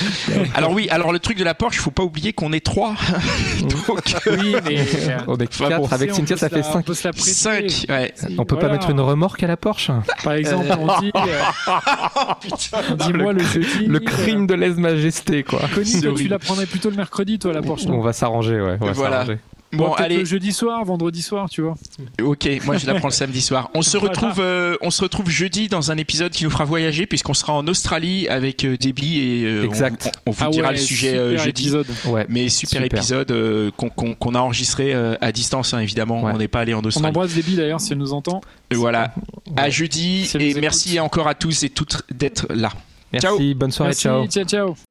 Alors oui, alors le truc de la Porsche, faut pas oublier qu'on est trois. [laughs] Donc, Oui, mais On est Enfin, quatre, bon, avec Cynthia peut ça fait la- on 5. peut se la prêter. cinq. Ouais. On peut pas Voilà. mettre une remorque à la Porsche Par exemple, on dit, [laughs] euh, on dit moi le jeudi. Le crime de lèse-majesté, quoi. euh, tu la prendrais plutôt le mercredi, toi, la Porsche. On va s'arranger, ouais. On va Voilà. s'arranger. Bon, Bon, peut-être allez. le jeudi soir, vendredi soir, tu vois. Ok, moi je la prends le samedi soir. On [laughs] se retrouve, euh, on se retrouve jeudi dans un épisode qui nous fera voyager puisqu'on sera en Australie avec euh, Debbie et euh, Exact. On, on vous Ah dira ouais, le sujet euh, super jeudi. épisode. Ouais. Mais super, Super. épisode euh, qu'on qu'on- qu'on a enregistré euh, à distance, hein, évidemment. Ouais. On n'est pas allé en On Australie. embrasse Déby d'ailleurs si elle nous entend. Et voilà. À jeudi Si et merci écoute. encore à tous et toutes d'être là. Merci, Ciao. bonne soirée, Merci, ciao. ciao, ciao.